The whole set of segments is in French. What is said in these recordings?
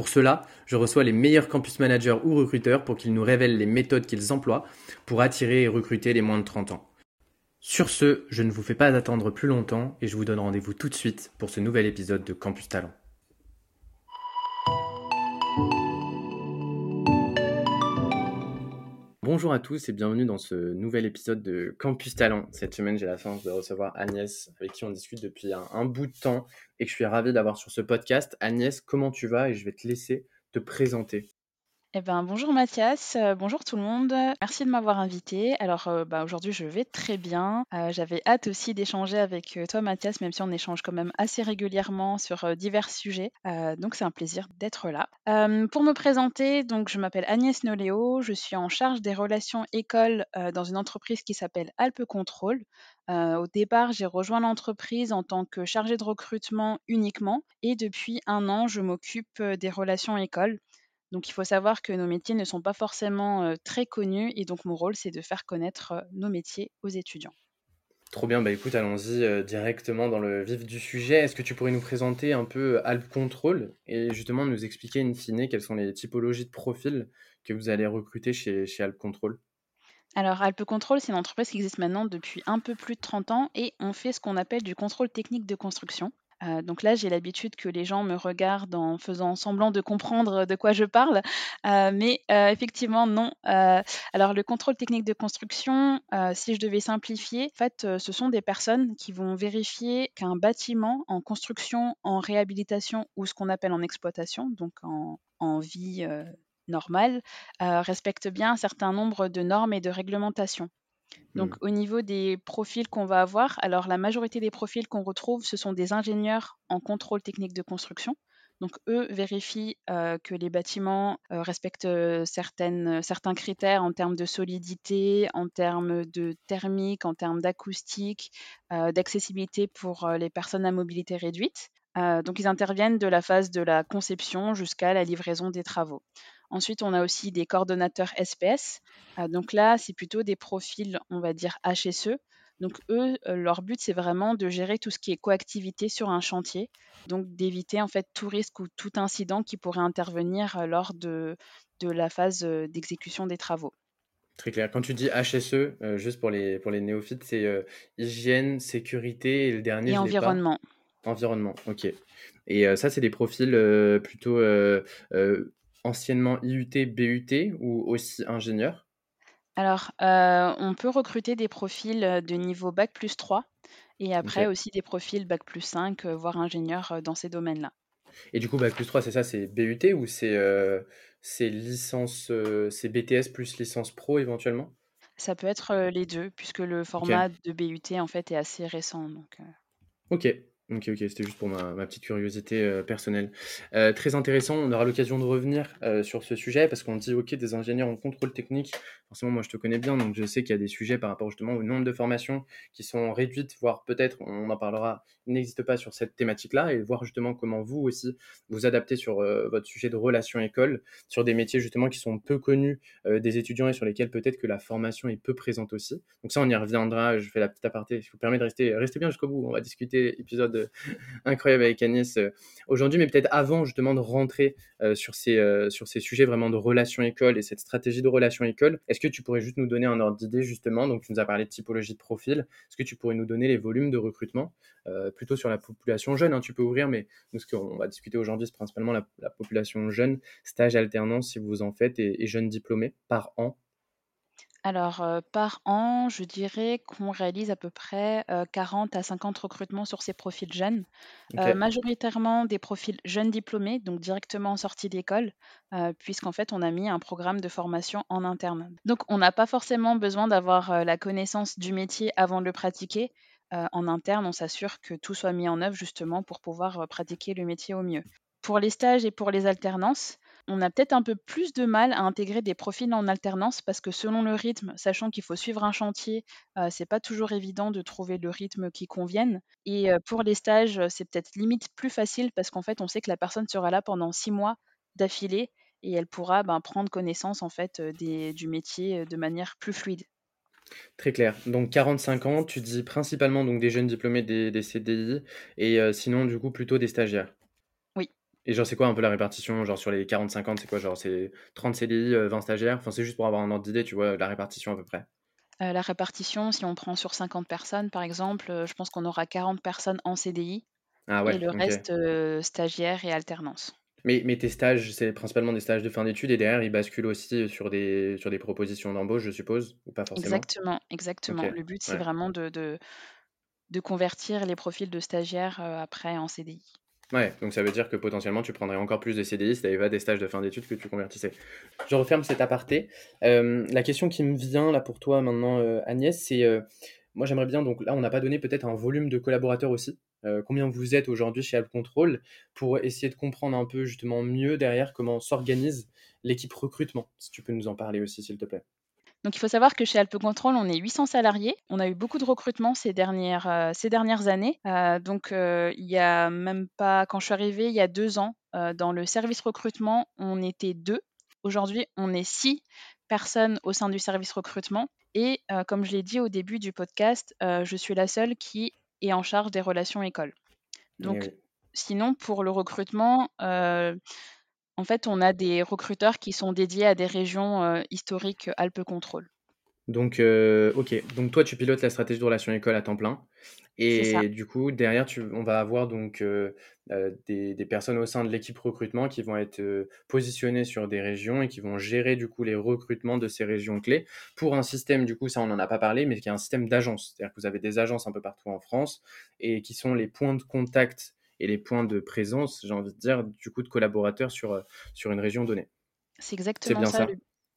Pour cela, je reçois les meilleurs campus managers ou recruteurs pour qu'ils nous révèlent les méthodes qu'ils emploient pour attirer et recruter les moins de 30 ans. Sur ce, je ne vous fais pas attendre plus longtemps et je vous donne rendez-vous tout de suite pour ce nouvel épisode de Campus Talent. Bonjour à tous et bienvenue dans ce nouvel épisode de Campus Talent. Cette semaine, j'ai la chance de recevoir Agnès, avec qui on discute depuis un, bout de temps et que je suis ravi d'avoir sur ce podcast. Agnès, comment tu vas? Et je vais te laisser te présenter. Eh ben, bonjour Mathias, euh, bonjour tout le monde. Merci de m'avoir invité. Alors, euh, bah, aujourd'hui, je vais très bien. Euh, j'avais hâte aussi d'échanger avec toi, Mathias, même si on échange quand même assez régulièrement sur divers sujets. donc, c'est un plaisir d'être là. pour me présenter, donc, je m'appelle Agnès Noléo. Je suis en charge des relations écoles dans une entreprise qui s'appelle Alpe Control. au départ, j'ai rejoint l'entreprise en tant que chargée de recrutement uniquement et depuis un an, je m'occupe des relations écoles. Donc il faut savoir que nos métiers ne sont pas forcément très connus et donc mon rôle c'est de faire connaître nos métiers aux étudiants. Trop bien, bah écoute, allons-y directement dans le vif du sujet. Est-ce que tu pourrais nous présenter un peu Alp Control et justement nous expliquer in fine quelles sont les typologies de profils que vous allez recruter chez, chez Alp Control alors, Alpe Control, c'est une entreprise qui existe maintenant depuis un peu plus de 30 ans et on fait ce qu'on appelle du contrôle technique de construction. Euh, donc là, j'ai l'habitude que les gens me regardent en faisant semblant de comprendre de quoi je parle, euh, mais euh, effectivement non. alors le contrôle technique de construction, si je devais simplifier, en fait, ce sont des personnes qui vont vérifier qu'un bâtiment en construction, en réhabilitation ou ce qu'on appelle en exploitation, donc en, en vie normale, respecte bien un certain nombre de normes et de réglementations. Donc, mmh. au niveau des profils qu'on va avoir, alors la majorité des profils qu'on retrouve, ce sont des ingénieurs en contrôle technique de construction. Donc, eux vérifient euh, que les bâtiments euh, respectent euh, certains critères en termes de solidité, en termes de thermique, en termes d'acoustique, d'accessibilité pour les personnes à mobilité réduite. donc, ils interviennent de la phase de la conception jusqu'à la livraison des travaux. Ensuite, on a aussi des coordonnateurs SPS. Euh, donc là, c'est plutôt des profils, on va dire HSE. Donc eux, euh, leur but, c'est vraiment de gérer tout ce qui est coactivité sur un chantier, donc d'éviter en fait tout risque ou tout incident qui pourrait intervenir euh, lors de, de la phase d'exécution des travaux. Très clair. Quand tu dis HSE, juste pour les, pour les néophytes, c'est hygiène, sécurité et le dernier. Et environnement. Environnement, ok. Et ça, c'est des profils plutôt anciennement IUT, BUT ou aussi ingénieur? Alors, euh, on peut recruter des profils euh, de niveau bac plus 3 et après aussi des profils bac plus 5, euh, voire ingénieur dans ces domaines-là. Et du coup, bac plus 3, c'est ça, c'est BUT ou c'est licence, c'est BTS plus licence pro éventuellement? Ça peut être les deux, puisque le format de BUT en fait est assez récent. Donc, Ok, Ok, ok, c'était juste pour ma, petite curiosité euh, personnelle. Euh, très intéressant, on aura l'occasion de revenir euh, sur ce sujet parce qu'on dit, ok, des ingénieurs en contrôle technique, forcément, moi je te connais bien, donc je sais qu'il y a des sujets par rapport justement au nombre de formations qui sont réduites, voire peut-être, on en parlera, n'existe pas sur cette thématique-là, et voir justement comment vous aussi vous adaptez sur votre sujet de relation école, sur des métiers justement qui sont peu connus des étudiants et sur lesquels peut-être que la formation est peu présente aussi. Donc ça, on y reviendra, je fais la petite aparté, je vous permets de rester, rester bien jusqu'au bout, on va discuter épisode incroyable avec Agnès euh, aujourd'hui, mais peut-être avant justement de rentrer euh, sur, ces, euh, sur ces sujets vraiment de relation école et cette stratégie de relation école, est-ce que tu pourrais juste nous donner un ordre d'idée justement? Donc tu nous as parlé de typologie de profil, est-ce que tu pourrais nous donner les volumes de recrutement? Plutôt sur la population jeune, hein, tu peux ouvrir, mais nous, ce qu'on va discuter aujourd'hui, c'est principalement la, population jeune, stage, alternance, si vous en faites, et jeunes diplômés par an alors, par an, je dirais qu'on réalise à peu près, 40 à 50 recrutements sur ces profils jeunes. majoritairement des profils jeunes diplômés, donc directement en sortie d'école, puisqu'en fait, on a mis un programme de formation en interne. Donc on n'a pas forcément besoin d'avoir, la connaissance du métier avant de le pratiquer. en interne, on s'assure que tout soit mis en œuvre justement pour pouvoir, pratiquer le métier au mieux. Pour les stages et pour les alternances, on a peut-être un peu plus de mal à intégrer des profils en alternance parce que selon le rythme, sachant qu'il faut suivre un chantier, euh, c'est pas toujours évident de trouver le rythme qui convienne. Et euh, pour les stages, c'est peut-être limite plus facile parce qu'en fait, on sait que la personne sera là pendant six mois d'affilée et elle pourra ben, prendre connaissance en fait du métier de manière plus fluide. Très clair. Donc 45 ans, tu dis principalement donc des jeunes diplômés des CDI et sinon du coup plutôt des stagiaires. Et genre, c'est quoi un peu la répartition Genre, sur les 40 ans, c'est quoi Genre, c'est 30 CDI, 20 stagiaires? Enfin, c'est juste pour avoir un ordre d'idée, tu vois, la répartition à peu près. Euh, la répartition, si on prend sur 50 personnes, par exemple, euh, je pense qu'on aura 40 personnes en CDI Ah ouais, et le reste euh, stagiaires et alternance. Mais, mais tes stages, c'est principalement des stages de fin d'études et derrière, ils basculent aussi sur des, sur des propositions d'embauche, je suppose, ou pas forcément? Exactement, exactement. Le but, c'est ouais. vraiment de, de, de convertir les profils de stagiaires après en CDI. Ouais, donc ça veut dire que potentiellement tu prendrais encore plus de CDI si tu des stages de fin d'études que tu convertissais. Je referme cet aparté. Euh, la question qui me vient là pour toi maintenant, euh, Agnès, c'est euh, moi j'aimerais bien, donc là on n'a pas donné peut-être un volume de collaborateurs aussi. Combien vous êtes aujourd'hui chez Control pour essayer de comprendre un peu justement mieux derrière comment s'organise l'équipe recrutement, si tu peux nous en parler aussi s'il te plaît. Donc il faut savoir que chez Alpe Control, on est 800 salariés. On a eu beaucoup de recrutements ces dernières, euh, ces dernières années. Euh, donc euh, il y a même pas, quand je suis arrivée il y a deux ans, dans le service recrutement, on était deux. Aujourd'hui, on est six personnes au sein du service recrutement. Et comme je l'ai dit au début du podcast, je suis la seule qui est en charge des relations écoles. Eh Donc oui. sinon, pour le recrutement, en fait, on a des recruteurs qui sont dédiés à des régions euh, historiques euh, Alpes Contrôle. Donc, euh, ok. Donc, toi, tu pilotes la stratégie de relation école à temps plein. Et du coup, derrière, tu, on va avoir donc euh, des, des personnes au sein de l'équipe recrutement qui vont être euh, positionnées sur des régions et qui vont gérer du coup les recrutements de ces régions clés pour un système, du coup, ça on n'en a pas parlé, mais qui est un système d'agence. C'est-à-dire que vous avez des agences un peu partout en France et qui sont les points de contact et les points de présence, j'ai envie de dire, du coup, de collaborateurs sur, euh, sur une région donnée. C'est exactement bien ça. ça? le-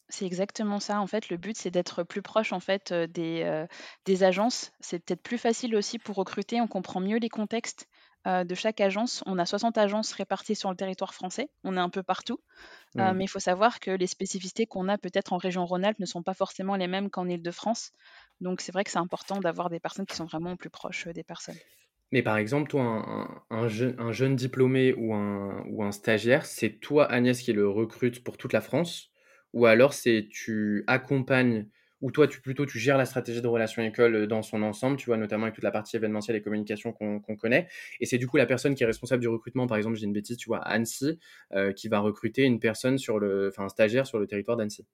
C'est exactement ça. En fait, le but, c'est d'être plus proche en fait euh, des, euh, des agences. C'est peut-être plus facile aussi pour recruter. On comprend mieux les contextes euh, de chaque agence. On a 60 agences réparties sur le territoire français. On est un peu partout. Euh, Hmm. mais il faut savoir que les spécificités qu'on a peut-être en région Rhône-Alpes ne sont pas forcément les mêmes qu'en Île-de-France. Donc, c'est vrai que c'est important d'avoir des personnes qui sont vraiment plus proches des personnes. Mais par exemple, toi, un, un- un jeune, un jeune diplômé ou un, stagiaire, c'est toi, Agnès, qui le recrute pour toute la France, ou alors c'est tu accompagnes, ou toi, tu plutôt tu gères la stratégie de relation école dans son ensemble, tu vois, notamment avec toute la partie événementielle et communication qu'on connaît, et c'est du coup la personne qui est responsable du recrutement, par exemple, j'ai une bêtise, tu vois, Annecy, euh, qui va recruter une personne sur le, enfin, un stagiaire sur le territoire d'Annecy.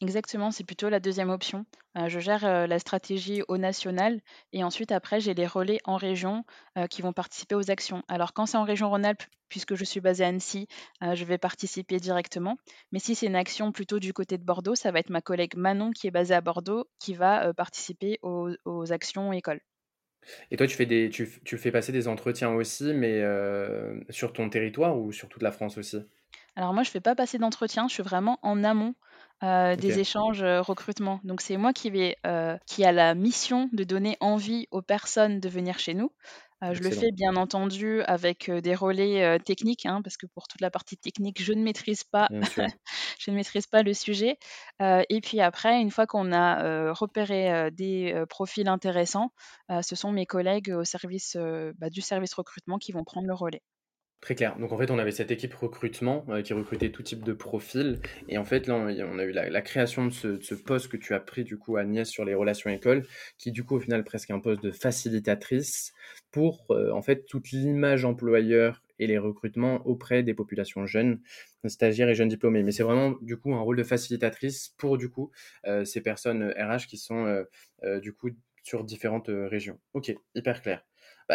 Exactement, c'est plutôt la deuxième option. Heu, je gère, heu, la stratégie au national et ensuite après j'ai les relais en région, heu, qui vont participer aux actions. Alors quand c'est en région Rhône-Alpes, puisque je suis basée à Annecy, heu, je vais participer directement. Mais si c'est une action plutôt du côté de Bordeaux, ça va être ma collègue Manon qui est basée à Bordeaux, qui va, heu, participer aux aux actions écoles. Et toi, tu fais des, tu, tu fais passer des entretiens aussi, mais euh, sur ton territoire ou sur toute la France aussi? Alors moi, je fais pas passer d'entretien, je suis vraiment en amont, Ok, des échanges, heu, recrutement. Donc c'est moi qui vais, heu, qui a la mission de donner envie aux personnes de venir chez nous. Heu, je le fais bien entendu avec, des relais, techniques, hein, parce que pour toute la partie technique, je ne maîtrise pas Bien sûr. je ne maîtrise pas le sujet. Et puis après, une fois qu'on a, repéré, des, profils intéressants, ce sont mes collègues au service, heu, bah, du service recrutement qui vont prendre le relais. Très clair. Donc en fait, on avait cette équipe recrutement euh, qui recrutait tout type de profil. Et en fait, là, on, a eu la, création de ce, poste que tu as pris du coup, Agnès, sur les relations écoles, qui du coup, au final, presque un poste de facilitatrice pour euh, en fait toute l'image employeur et les recrutements auprès des populations jeunes, stagiaires et jeunes diplômés. Mais c'est vraiment du coup un rôle de facilitatrice pour du coup euh, ces personnes RH qui sont du coup sur différentes régions. Ok, hyper clair.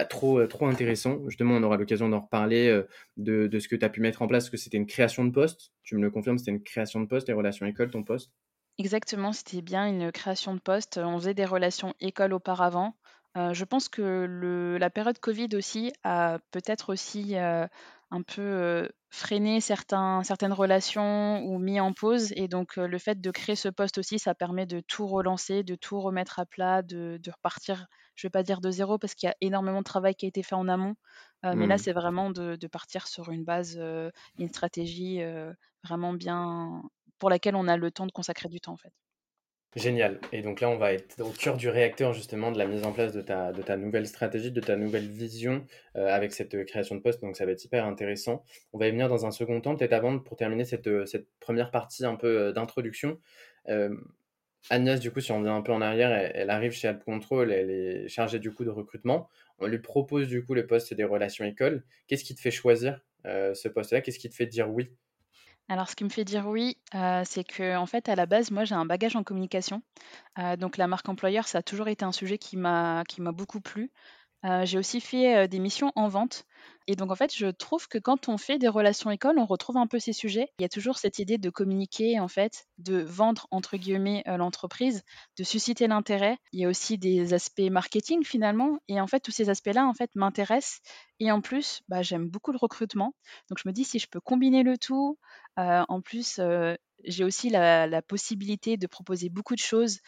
Trop, euh, trop intéressant. Justement, on aura l'occasion d'en reparler euh, de, ce que tu as pu mettre en place, parce que c'était une création de poste. Tu me le confirmes, c'était une création de poste, les relations écoles, ton poste? Exactement, c'était bien une création de poste. On faisait des relations écoles auparavant. Je pense que la période covid aussi a peut-être aussi, un peu, freiné certaines relations ou mis en pause et donc, le fait de créer ce poste aussi, ça permet de tout relancer, de tout remettre à plat, de repartir je vais pas dire de zéro parce qu'il y a énormément de travail qui a été fait en amont, mais là, Mmh. c'est vraiment de de partir sur une base, une stratégie, vraiment bien pour laquelle on a le temps de consacrer du temps, en fait. Génial. Et donc là, on va être au cœur du réacteur justement de la mise en place de ta, de ta nouvelle stratégie, de ta nouvelle vision euh, avec cette euh, création de poste. Donc ça va être hyper intéressant. On va y venir dans un second temps, peut-être avant, pour terminer cette, euh, cette première partie un peu euh, d'introduction. Euh, Agnès, du coup, si on vient un peu en arrière, elle, arrive chez Alp Control, elle est chargée du coup de recrutement. On lui propose du coup le poste des relations écoles. Qu'est-ce qui te fait choisir euh, ce poste-là? Qu'est-ce qui te fait dire oui? Alors, ce qui me fait dire oui, heu, c'est que en fait, à la base, moi, j'ai un bagage en communication. Heu, donc la marque employeur, ça a toujours été un sujet qui m'a beaucoup plu. J'ai aussi fait, des missions en vente et donc en fait, je trouve que quand on fait des relations écoles, on retrouve un peu ces sujets. Il y a toujours cette idée de communiquer en fait, de «vendre» entre guillemets, heu, l'entreprise, de susciter l'intérêt. Il y a aussi des aspects marketing finalement et en fait, tous ces aspects-là, en fait, m'intéressent et en plus, bah, j'aime beaucoup le recrutement. Donc je me dis si je peux combiner le tout, heu, en plus, heu, j'ai aussi la possibilité de proposer beaucoup de choses,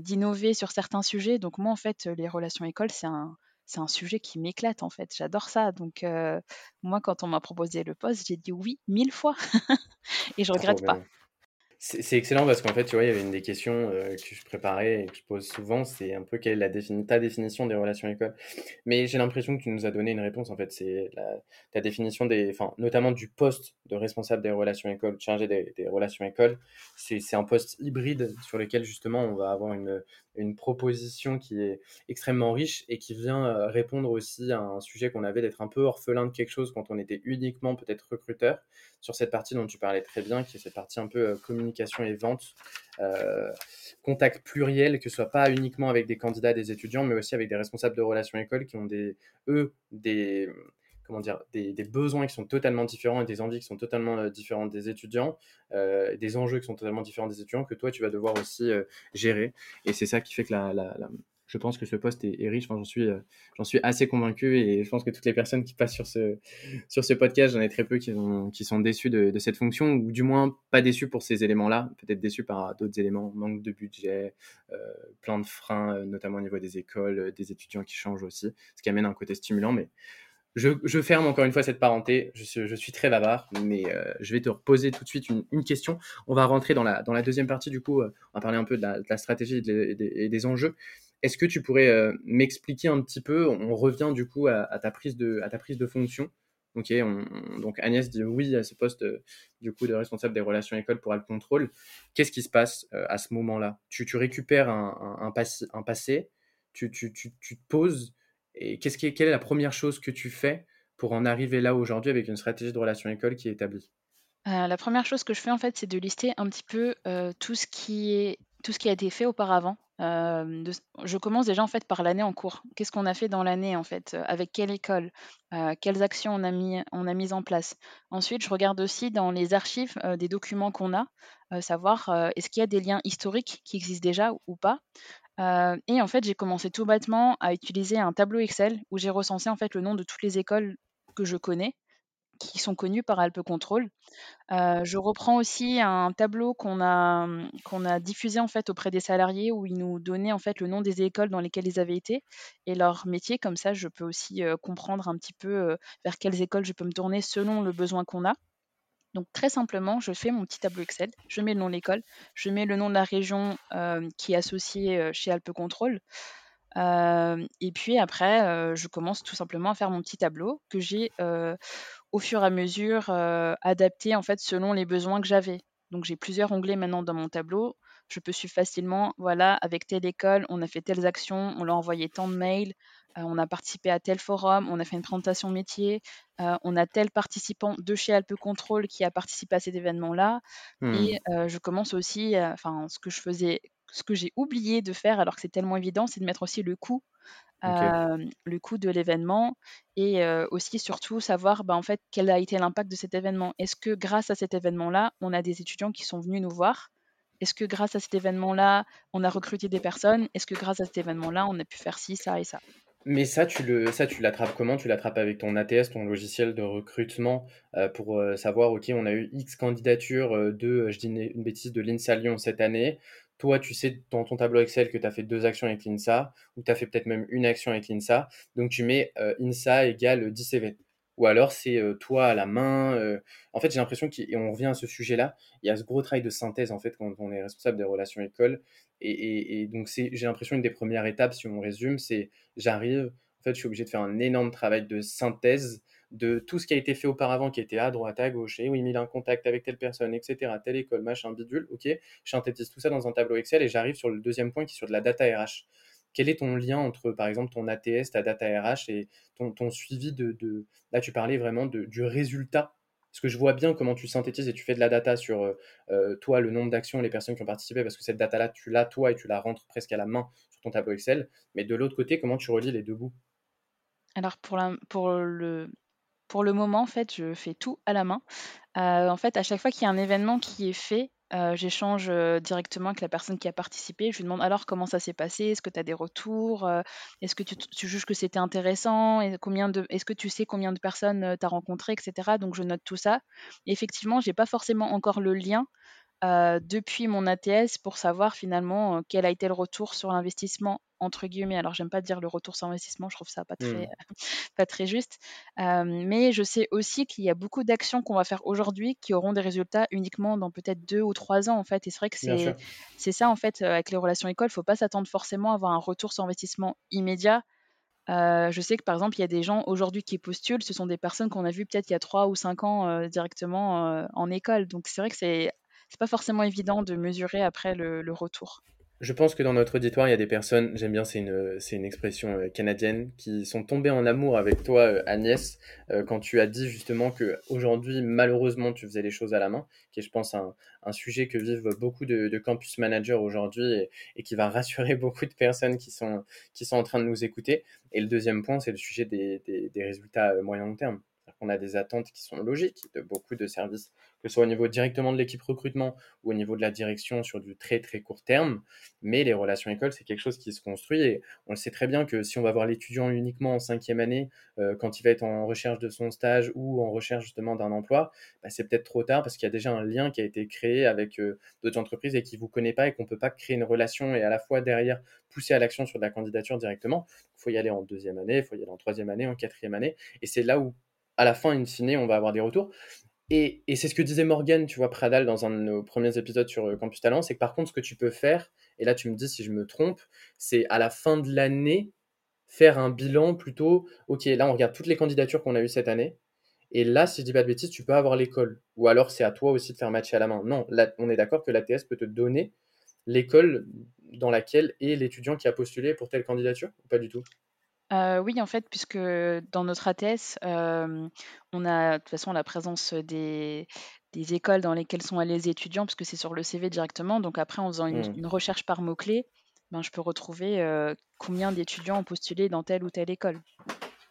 d'innover sur certains sujets. Donc moi, en fait, les relations écoles, c'est un c'est un sujet qui m'éclate en fait, j'adore ça donc moi quand on m'a proposé le poste, j'ai dit oui 1000 fois et je Trop regrette pas. C'est excellent parce qu'en fait, tu vois, il y avait une des questions euh, que je préparais et que je pose souvent, c'est un peu quelle est la défini- ta définition des relations écoles. Mais j'ai l'impression que tu nous as donné une réponse, en fait, c'est la- ta définition des, enfin, notamment du poste de responsable des relations écoles, chargé des, des relations écoles. C'est un poste hybride sur lequel justement on va avoir une, une proposition qui est extrêmement riche et qui vient euh, répondre aussi à un sujet qu'on avait d'être un peu orphelin de quelque chose quand on était uniquement peut-être recruteur sur cette partie dont tu parlais très bien, qui est cette partie un peu euh, communication et vente, euh, contact pluriel, que ce soit pas uniquement avec des candidats, des étudiants, mais aussi avec des responsables de relations écoles qui ont des, eux, des comment dire, des, besoins qui sont totalement différents et des envies qui sont totalement euh, différentes des étudiants, euh, des enjeux qui sont totalement différents des étudiants, que toi, tu vas devoir aussi euh, gérer. Et c'est ça qui fait que la, je pense que ce poste est, riche. J'en suis, j'en suis assez convaincu et je pense que toutes les personnes qui passent sur ce, sur ce podcast, j'en ai très peu qui, ont, qui sont déçus de, de, cette fonction ou du moins pas déçus pour ces éléments-là, peut-être déçus par d'autres éléments, manque de budget, plein de freins, notamment au niveau des écoles, des étudiants qui changent aussi, ce qui amène un côté stimulant. Mais je, ferme encore une fois cette parenté. Je, suis très bavard, mais euh, je vais te reposer tout de suite une, question. On va rentrer dans la, deuxième partie. Du coup, euh, on va parler un peu de la, stratégie et, de, et, des, enjeux. Est-ce que tu pourrais euh, m'expliquer un petit peu On revient du coup à, ta, prise de, fonction. Ok, on, donc Agnès dit oui à ce poste du coup de responsable des relations écoles pour le contrôle. Qu'est-ce qui se passe à ce moment-là? Tu, récupères un, passé, tu te poses et quelle est la première chose que tu fais pour en arriver là aujourd'hui avec une stratégie de relation école qui est établie? Euh, La première chose que je fais en fait, c'est de lister un petit peu euh, tout, ce qui est, tout ce qui a été fait auparavant. Euh, je commence déjà en fait par l'année en cours. Qu'est-ce qu'on a fait dans l'année en fait? Avec quelle école? Quelles actions on a mis on a mises en place? Ensuite, je regarde aussi dans les archives des documents qu'on a, savoir est-ce qu'il y a des liens historiques qui existent déjà ou pas? Euh, et en fait, j'ai commencé tout bêtement à utiliser un tableau Excel où j'ai recensé en fait le nom de toutes les écoles que je connais, qui sont connues par Alpe Control. Euh, je reprends aussi un tableau qu'on a, diffusé en fait auprès des salariés où ils nous donnaient en fait le nom des écoles dans lesquelles ils avaient été et leur métier. Comme ça, je peux aussi euh, comprendre un petit peu vers quelles écoles je peux me tourner selon le besoin qu'on a. Donc très simplement, je fais mon petit tableau Excel, je mets le nom de l'école, je mets le nom de la région euh, qui est associée euh, chez Alpe Control. Euh, et puis après, je commence tout simplement à faire mon petit tableau que j'ai au fur et à mesure adapté en fait selon les besoins que j'avais. Donc j'ai plusieurs onglets maintenant dans mon tableau. Je peux suivre facilement, voilà, avec telle école, on a fait telles actions, on leur a envoyé tant de mails, euh, on a participé à tel forum, on a fait une présentation métier, euh, on a tel participant de chez Alpe Control qui a participé à cet événement-là. Hmm. Et euh, je commence aussi, enfin, ce que je faisais, ce que j'ai oublié de faire, alors que c'est tellement évident, c'est de mettre aussi le coût le coût de l'événement et aussi surtout savoir bah, en fait quel a été l'impact de cet événement. Est-ce que grâce à cet événement-là, on a des étudiants qui sont venus nous voir Est-ce que grâce à cet événement-là, on a recruté des personnes? Est-ce que grâce à cet événement-là, on a pu faire ci, ça et ça? Mais ça, tu le, ça, tu l'attrapes comment? Tu l'attrapes avec ton ATS, ton logiciel de recrutement, heu, pour, heu, savoir, OK, on a eu X candidatures, heu, de, je dis une bêtise, de l'INSA Lyon cette année. Toi, tu sais dans ton tableau Excel que tu as fait 2 actions avec l'INSA ou tu as fait peut-être même une action avec l'INSA. Donc tu mets, INSA égale 10 CV. Ou alors c'est, toi à la main, en fait, j'ai l'impression qu'il et on revient à ce sujet-là, il y a ce gros travail de synthèse, en fait, quand on est responsable des relations écoles et donc j'ai l'impression une des premières étapes, si on résume, c'est j'arrive, en fait, je suis obligé de faire un énorme travail de synthèse de tout ce qui a été fait auparavant, qui était à droite, à gauche, et oui, il a un contact avec telle personne, etc., telle école, machin, bidule, ok, je synthétise tout ça dans un tableau Excel et j'arrive sur le deuxième point qui est sur de la data RH. Quel est ton lien entre, par exemple, ton ATS, ta data RH et ton, suivi de, Là, tu parlais vraiment de, du résultat parce que je vois bien comment tu synthétises et tu fais de la data sur euh, euh, toi, le nombre d'actions, les personnes qui ont participé, parce que cette data-là, tu l'as toi et tu la rentres presque à la main sur ton tableau Excel. Mais de l'autre côté, comment tu relis les deux bouts? Alors pour le moment, en fait, je fais tout à la main. Euh, en fait, à chaque fois qu'il y a un événement qui est fait, euh, j'échange euh, directement avec la personne qui a participé. Je lui demande alors comment ça s'est passé, est-ce que tu as des retours, euh, est-ce que tu, tu juges que c'était intéressant, est-ce que tu sais combien de personnes tu as rencontré, etc. Donc je note tout ça. Et effectivement, j'ai pas forcément encore le lien depuis mon ATS pour savoir finalement quel a été le retour sur l'investissement entre guillemets. Alors j'aime pas dire le retour sur investissement, je trouve ça pas très, mmh. pas très juste. mais je sais aussi qu'il y a beaucoup d'actions qu'on va faire aujourd'hui qui auront des résultats uniquement dans peut-être deux ou trois ans en fait. Et c'est vrai que c'est, c'est ça en fait avec les relations écoles, il faut pas s'attendre forcément à avoir un retour sur investissement immédiat. je sais que par exemple, il y a des gens aujourd'hui qui postulent, ce sont des personnes qu'on a vues peut-être il y a trois ou cinq ans directement en école. Donc c'est vrai que c'est c'est pas forcément évident de mesurer après le, retour. Je pense que dans notre auditoire, il y a des personnes, j'aime bien, c'est une, c'est une expression euh, canadienne, qui sont tombées en amour avec toi, euh, Agnès, euh, quand tu as dit justement que aujourd'hui, malheureusement, tu faisais les choses à la main, qui est, je pense, un, un sujet que vivent beaucoup de, campus managers aujourd'hui et, qui va rassurer beaucoup de personnes qui sont, qui sont en train de nous écouter. Et le deuxième point, c'est le sujet des, des, des résultats moyen long terme. On a des attentes qui sont logiques de beaucoup de services que ce soit au niveau directement de l'équipe recrutement ou au niveau de la direction sur du très très court terme. Mais les relations écoles, c'est quelque chose qui se construit et on le sait très bien que si on va voir l'étudiant uniquement en cinquième année, euh, quand il va être en recherche de son stage ou en recherche justement d'un emploi, bah, c'est peut-être trop tard parce qu'il y a déjà un lien qui a été créé avec euh, d'autres entreprises et qui ne vous connaît pas et qu'on ne peut pas créer une relation et à la fois derrière pousser à l'action sur de la candidature directement. Il faut y aller en deuxième année, il faut y aller en troisième année, en quatrième année. Et c'est là où à la fin, in fine, on va avoir des retours. Et, c'est ce que disait Morgan, tu vois, Pradal, dans un de nos premiers épisodes sur euh, Campus Talent, c'est que par contre, ce que tu peux faire, et là tu me dis si je me trompe, c'est à la fin de l'année, faire un bilan plutôt, ok, là on regarde toutes les candidatures qu'on a eues cette année, et là, si je dis pas de bêtises, tu peux avoir l'école. Ou alors c'est à toi aussi de faire matcher à la main. Non, on est d'accord que l'ATS peut te donner l'école dans laquelle est l'étudiant qui a postulé pour telle candidature ou pas du tout? Oui, en fait, puisque dans notre ATS, on a de toute façon la présence des des écoles dans lesquelles sont allés les étudiants, puisque c'est sur le CV directement. Donc après, en faisant une mmh. une recherche par mots-clés, ben, je peux retrouver, combien d'étudiants ont postulé dans telle ou telle école.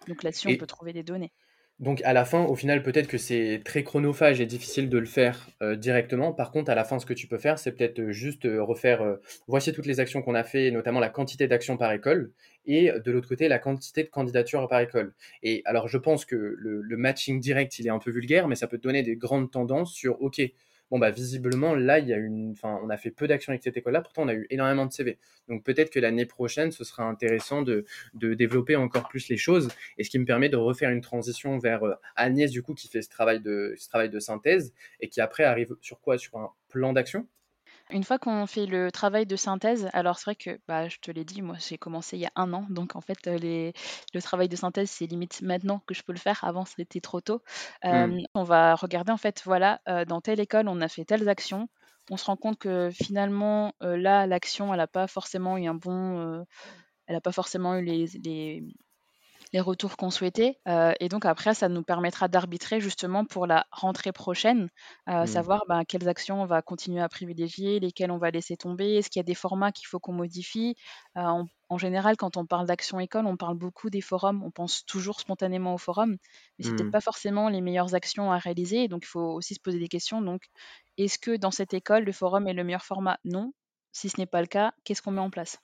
Donc là-dessus, on peut trouver des données. Donc à la fin, au final, peut-être que c'est très chronophage et difficile de le faire euh, directement. Par contre, à la fin, ce que tu peux faire, c'est peut-être euh, juste euh, refaire, voici toutes les actions qu'on a fait, notamment la quantité d'actions par école, et de l'autre côté, la quantité de candidatures par école. Et alors, je pense que le, le, matching direct, il est un peu vulgaire, mais ça peut te donner des grandes tendances sur, OK, bon bah visiblement là il y a une enfin on a fait peu d'actions avec cette école là pourtant on a eu énormément de CV donc peut-être que l'année prochaine ce sera intéressant de, de, développer encore plus les choses et ce qui me permet de refaire une transition vers euh, Agnès du coup qui fait ce travail de ce travail de synthèse et qui après arrive sur quoi? Sur un plan d'action? Une fois qu'on fait le travail de synthèse, alors c'est vrai que, bah, je te l'ai dit, moi j'ai commencé il y a un an, donc en fait euh, les, le travail de synthèse c'est limite maintenant que je peux le faire, avant c'était trop tôt. Mmh. on va regarder en fait, voilà, euh, dans telle école on a fait telles actions, on se rend compte que finalement euh, là l'action elle n'a pas forcément eu un bon, elle n'a pas forcément eu les, les, les retours qu'on souhaitait. Euh, et donc après, ça nous permettra d'arbitrer justement pour la rentrée prochaine, euh, Mmh. savoir ben, quelles actions on va continuer à privilégier, lesquelles on va laisser tomber, est-ce qu'il y a des formats qu'il faut qu'on modifie. Euh, en, en général, quand on parle d'action école, on parle beaucoup des forums, on pense toujours spontanément aux forums, mais c'est peut-être Mmh. pas forcément les meilleures actions à réaliser. Donc il faut aussi se poser des questions. Donc, est-ce que dans cette école, le forum est le meilleur format? Non. Si ce n'est pas le cas, qu'est-ce qu'on met en place?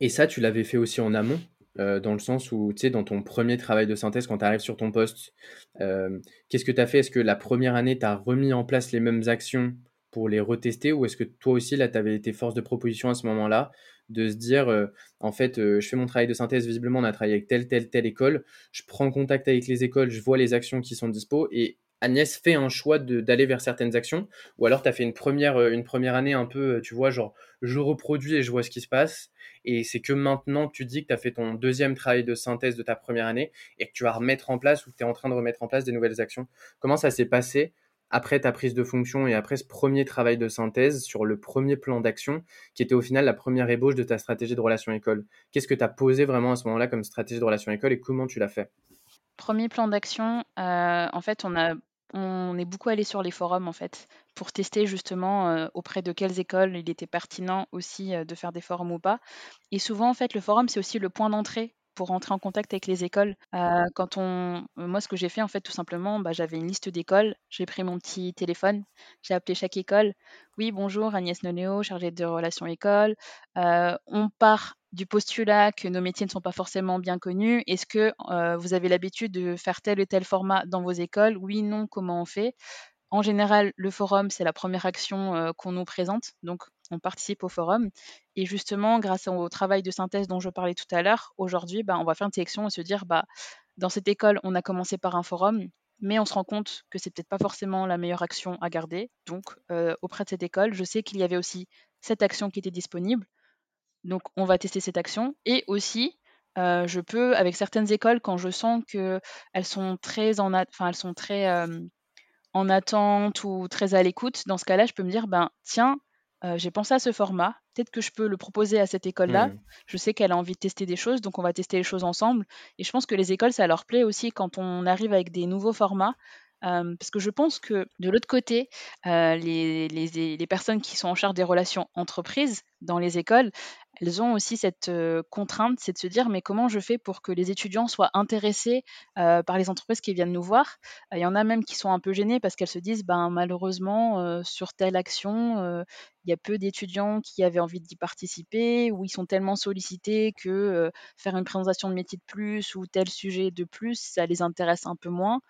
Et ça, tu l'avais fait aussi en amont? Euh, dans le sens où, tu sais, dans ton premier travail de synthèse, quand tu arrives sur ton poste, euh, qu'est-ce que tu as fait? Est-ce que la première année, tu as remis en place les mêmes actions pour les retester? Ou est-ce que toi aussi, là, tu avais été force de proposition à ce moment-là de se dire, euh, en fait, je fais mon travail de synthèse, visiblement, on a travaillé avec telle, telle, telle école, je prends contact avec les écoles, je vois les actions qui sont dispo et Agnès fait un choix d'aller vers certaines actions Ou alors tu as fait une première, euh, une première année un peu, euh, tu vois, genre je reproduis et je vois ce qui se passe. Et c'est que maintenant tu dis que tu as fait ton deuxième travail de synthèse de ta première année et que tu vas remettre en place ou que tu es en train de remettre en place des nouvelles actions. Comment ça s'est passé après ta prise de fonction et après ce premier travail de synthèse sur le premier plan d'action qui était au final la première ébauche de ta stratégie de relation école? Qu'est-ce que tu as posé vraiment à ce moment-là comme stratégie de relation école et comment tu l'as fait? Premier plan d'action, euh, en fait, on a on est beaucoup allé sur les forums, en fait, pour tester justement, euh, auprès de quelles écoles il était pertinent aussi, euh, de faire des forums ou pas. Et souvent, en fait, le forum, c'est aussi le point d'entrée pour rentrer en contact avec les écoles. Euh, quand on moi, ce que j'ai fait, en fait, tout simplement, bah, j'avais une liste d'écoles, j'ai pris mon petit téléphone, j'ai appelé chaque école: «Oui, bonjour, Agnès Nonéo, chargée de relations école. on part du postulat que nos métiers ne sont pas forcément bien connus. Est-ce que euh, vous avez l'habitude de faire tel et tel format dans vos écoles? Oui, non, comment on fait? En général, le forum, c'est la première action euh, qu'on nous présente. Donc, on participe au forum. Et justement, grâce au travail de synthèse dont je parlais tout à l'heure, aujourd'hui, bah, on va faire une sélection et se dire, bah, dans cette école, on a commencé par un forum, mais on se rend compte que c'est peut-être pas forcément la meilleure action à garder. Donc, euh, auprès de cette école, je sais qu'il y avait aussi cette action qui était disponible. Donc, on va tester cette action. Et aussi, euh, je peux, avec certaines écoles, quand je sens qu'elles sont très en, enfin, elles sont très en attente ou très à l'écoute, dans ce cas-là, je peux me dire, ben tiens, euh, j'ai pensé à ce format, peut-être que je peux le proposer à cette école-là. Mmh. Je sais qu'elle a envie de tester des choses, donc on va tester les choses ensemble. Et je pense que les écoles, ça leur plaît aussi quand on arrive avec des nouveaux formats. parce que je pense que de l'autre côté, les, les, personnes qui sont en charge des relations entreprises dans les écoles, elles ont aussi cette contrainte, c'est de se dire mais comment je fais pour que les étudiants soient intéressés par les entreprises qui viennent nous voir? Il y en a même qui sont un peu gênées parce qu'elles se disent ben malheureusement sur telle action il y a peu d'étudiants qui avaient envie d'y participer ou ils sont tellement sollicités que faire une présentation de métier de plus ou tel sujet de plus ça les intéresse un peu moins.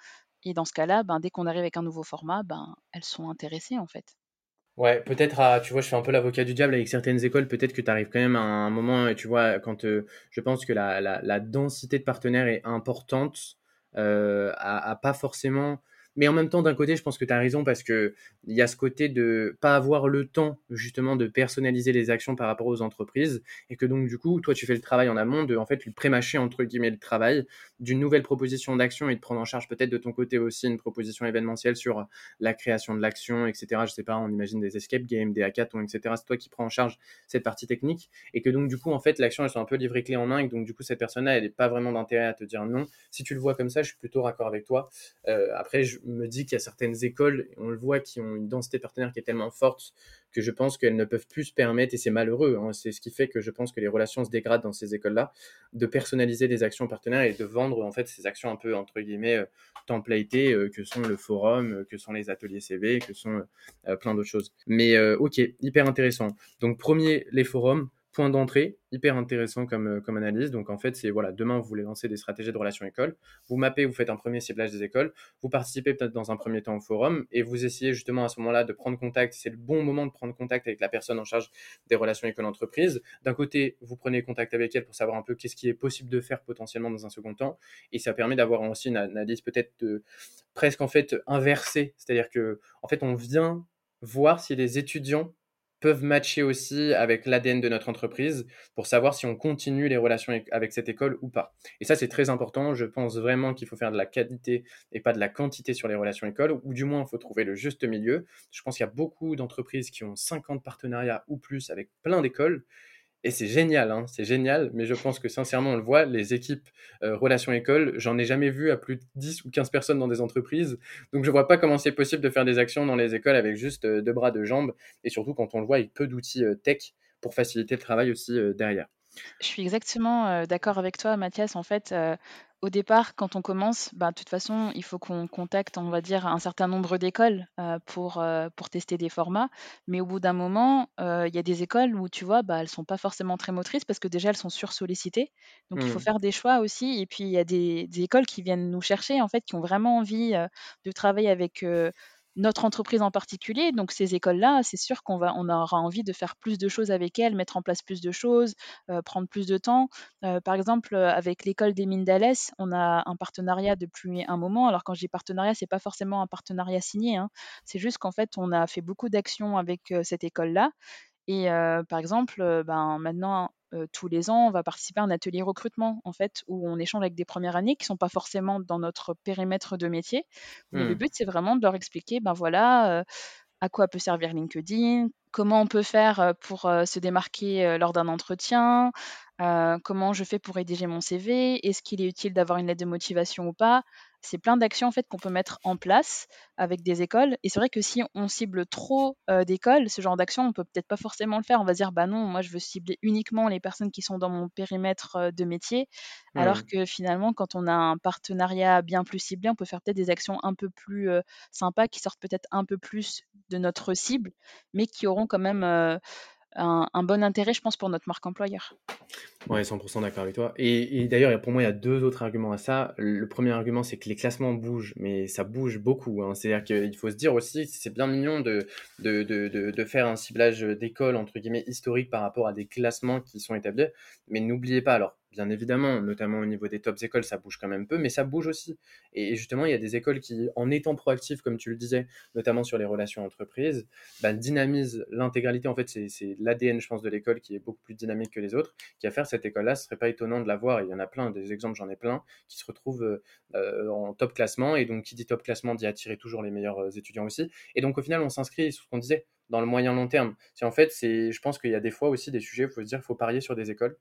Et dans ce cas-là, ben, dès qu'on arrive avec un nouveau format, ben, elles sont intéressées en fait. Ouais, peut-être à, tu vois, je fais un peu l'avocat du diable avec certaines écoles, peut-être que tu arrives quand même à un moment, et tu vois, quand euh, je pense que la, la, la, densité de partenaires est importante, euh, à, pas forcément mais en même temps, d'un côté, je pense que tu as raison parce que il y a ce côté de pas avoir le temps justement de personnaliser les actions par rapport aux entreprises et que donc du coup, toi, tu fais le travail en amont de en fait lui prémâcher entre guillemets le travail d'une nouvelle proposition d'action et de prendre en charge peut-être de ton côté aussi une proposition événementielle sur la création de l'action, etc. Je sais pas, on imagine des escape games, des hackathons, etc. C'est toi qui prends en charge cette partie technique et que donc du coup, en fait, l'action elle soit un peu livrée clé en main et donc du coup, cette personne-là, elle n'est pas vraiment d'intérêt à te dire non. Si tu le vois comme ça, je suis plutôt raccord avec toi. Euh, après, je me dis qu'il y a certaines écoles, on le voit, qui ont une densité partenaire qui est tellement forte que je pense qu'elles ne peuvent plus se permettre, et c'est malheureux, hein, c'est ce qui fait que je pense que les relations se dégradent dans ces écoles-là, de personnaliser des actions partenaires et de vendre en fait ces actions un peu entre guillemets euh, templatées euh, que sont le forum, euh, que sont les ateliers CV, que sont plein d'autres choses. Mais ok, hyper intéressant. Donc premier, les forums, point d'entrée, hyper intéressant comme, euh, comme analyse. Donc en fait, c'est voilà, demain vous voulez lancer des stratégies de relations école, vous mappez, vous faites un premier ciblage des écoles, vous participez peut-être dans un premier temps au forum et vous essayez justement à ce moment-là de prendre contact. C'est le bon moment de prendre contact avec la personne en charge des relations école-entreprise. D'un côté, vous prenez contact avec elle pour savoir un peu qu'est-ce qui est possible de faire potentiellement dans un second temps et ça permet d'avoir aussi une analyse peut-être presque en fait inversée, c'est-à-dire que en fait on vient voir si les étudiants peuvent matcher aussi avec l'ADN de notre entreprise pour savoir si on continue les relations avec cette école ou pas. Et ça, c'est très important. Je pense vraiment qu'il faut faire de la qualité et pas de la quantité sur les relations écoles, ou du moins, il faut trouver le juste milieu. Je pense qu'il y a beaucoup d'entreprises qui ont 50 partenariats ou plus avec plein d'écoles et c'est génial, hein, c'est génial, mais je pense que sincèrement, on le voit, les équipes euh, relations école, j'en ai jamais vu à plus de 10 ou 15 personnes dans des entreprises. Donc je vois pas comment c'est possible de faire des actions dans les écoles avec juste euh, deux bras, deux jambes, et surtout quand on le voit avec peu d'outils euh, tech pour faciliter le travail aussi derrière. Je suis exactement, d'accord avec toi Mathias. En fait, au départ, quand on commence, bah, de toute façon, il faut qu'on contacte, on va dire, un certain nombre d'écoles, pour, pour tester des formats. Mais au bout d'un moment, il y a des écoles où tu vois, bah, elles sont pas forcément très motrices parce que déjà elles sont sursollicitées. Donc il faut Mmh. faire des choix aussi et puis il y a des des écoles qui viennent nous chercher, en fait, qui ont vraiment envie, de travailler avec, notre entreprise en particulier. Donc ces écoles-là, c'est sûr qu'on va aura envie de faire plus de choses avec elles, mettre en place plus de choses, heu, prendre plus de temps. Heu, par exemple, heu, avec l'école des mines d'Alès, on a un partenariat depuis un moment. Alors quand je dis partenariat, c'est pas forcément un partenariat signé, hein. C'est juste qu'en fait, on a fait beaucoup d'actions avec, cette école-là et par exemple, ben, maintenant, tous les ans, on va participer à un atelier recrutement, en fait, où on échange avec des premières années qui sont pas forcément dans notre périmètre de métier. Mais le Mmh. but, c'est vraiment de leur expliquer, ben, voilà, heu, à quoi peut servir LinkedIn, comment on peut faire, heu, pour, se démarquer, lors d'un entretien, comment je fais pour rédiger mon CV, est-ce qu'il est utile d'avoir une lettre de motivation ou pas? C'est plein d'actions, en fait, qu'on peut mettre en place avec des écoles et c'est vrai que si on cible trop, heu, d'écoles, ce genre d'action, on peut peut-être pas forcément le faire. On va se dire: «Bah, non, moi, je veux cibler uniquement les personnes qui sont dans mon périmètre, heu, de métier». Alors Mmh. que finalement, quand on a un partenariat bien plus ciblé, on peut faire peut-être des actions un peu plus, heu, sympas, qui sortent peut-être un peu plus de notre cible, mais qui auront quand même, un bon intérêt, je pense, pour notre marque employeur. Ouais, 100 d'accord avec toi et d'ailleurs, pour moi, il y a 2 autres arguments à ça. Le premier argument, c'est que les classements bougent, mais ça bouge beaucoup, hein. C'est-à-dire qu'il faut se dire aussi, c'est bien mignon de de de de faire un ciblage, d'école entre guillemets «historique» par rapport à des classements qui sont établis. Mais n'oubliez pas alors, bien évidemment, notamment au niveau des tops écoles, ça bouge quand même peu, mais ça bouge aussi et justement, il y a des écoles qui, en étant proactifs, comme tu le disais, notamment sur les relations entreprises, bah, dynamisent l'intégralité. En fait, c'est l'ADN, je pense, de l'école qui est beaucoup plus dynamique que les autres qui va faire cette école-là, ce serait pas étonnant de la voir. Il y en a plein, des exemples, j'en ai plein, qui se retrouvent euh, en top classement. Et donc, qui dit top classement dit attirer toujours les meilleurs euh, étudiants aussi. Et donc, au final, on s'inscrit sur ce qu'on disait dans le moyen long terme. C'est en fait, c'est, je pense qu'il y a des fois aussi des sujets où il faut se dire, il faut parier sur des écoles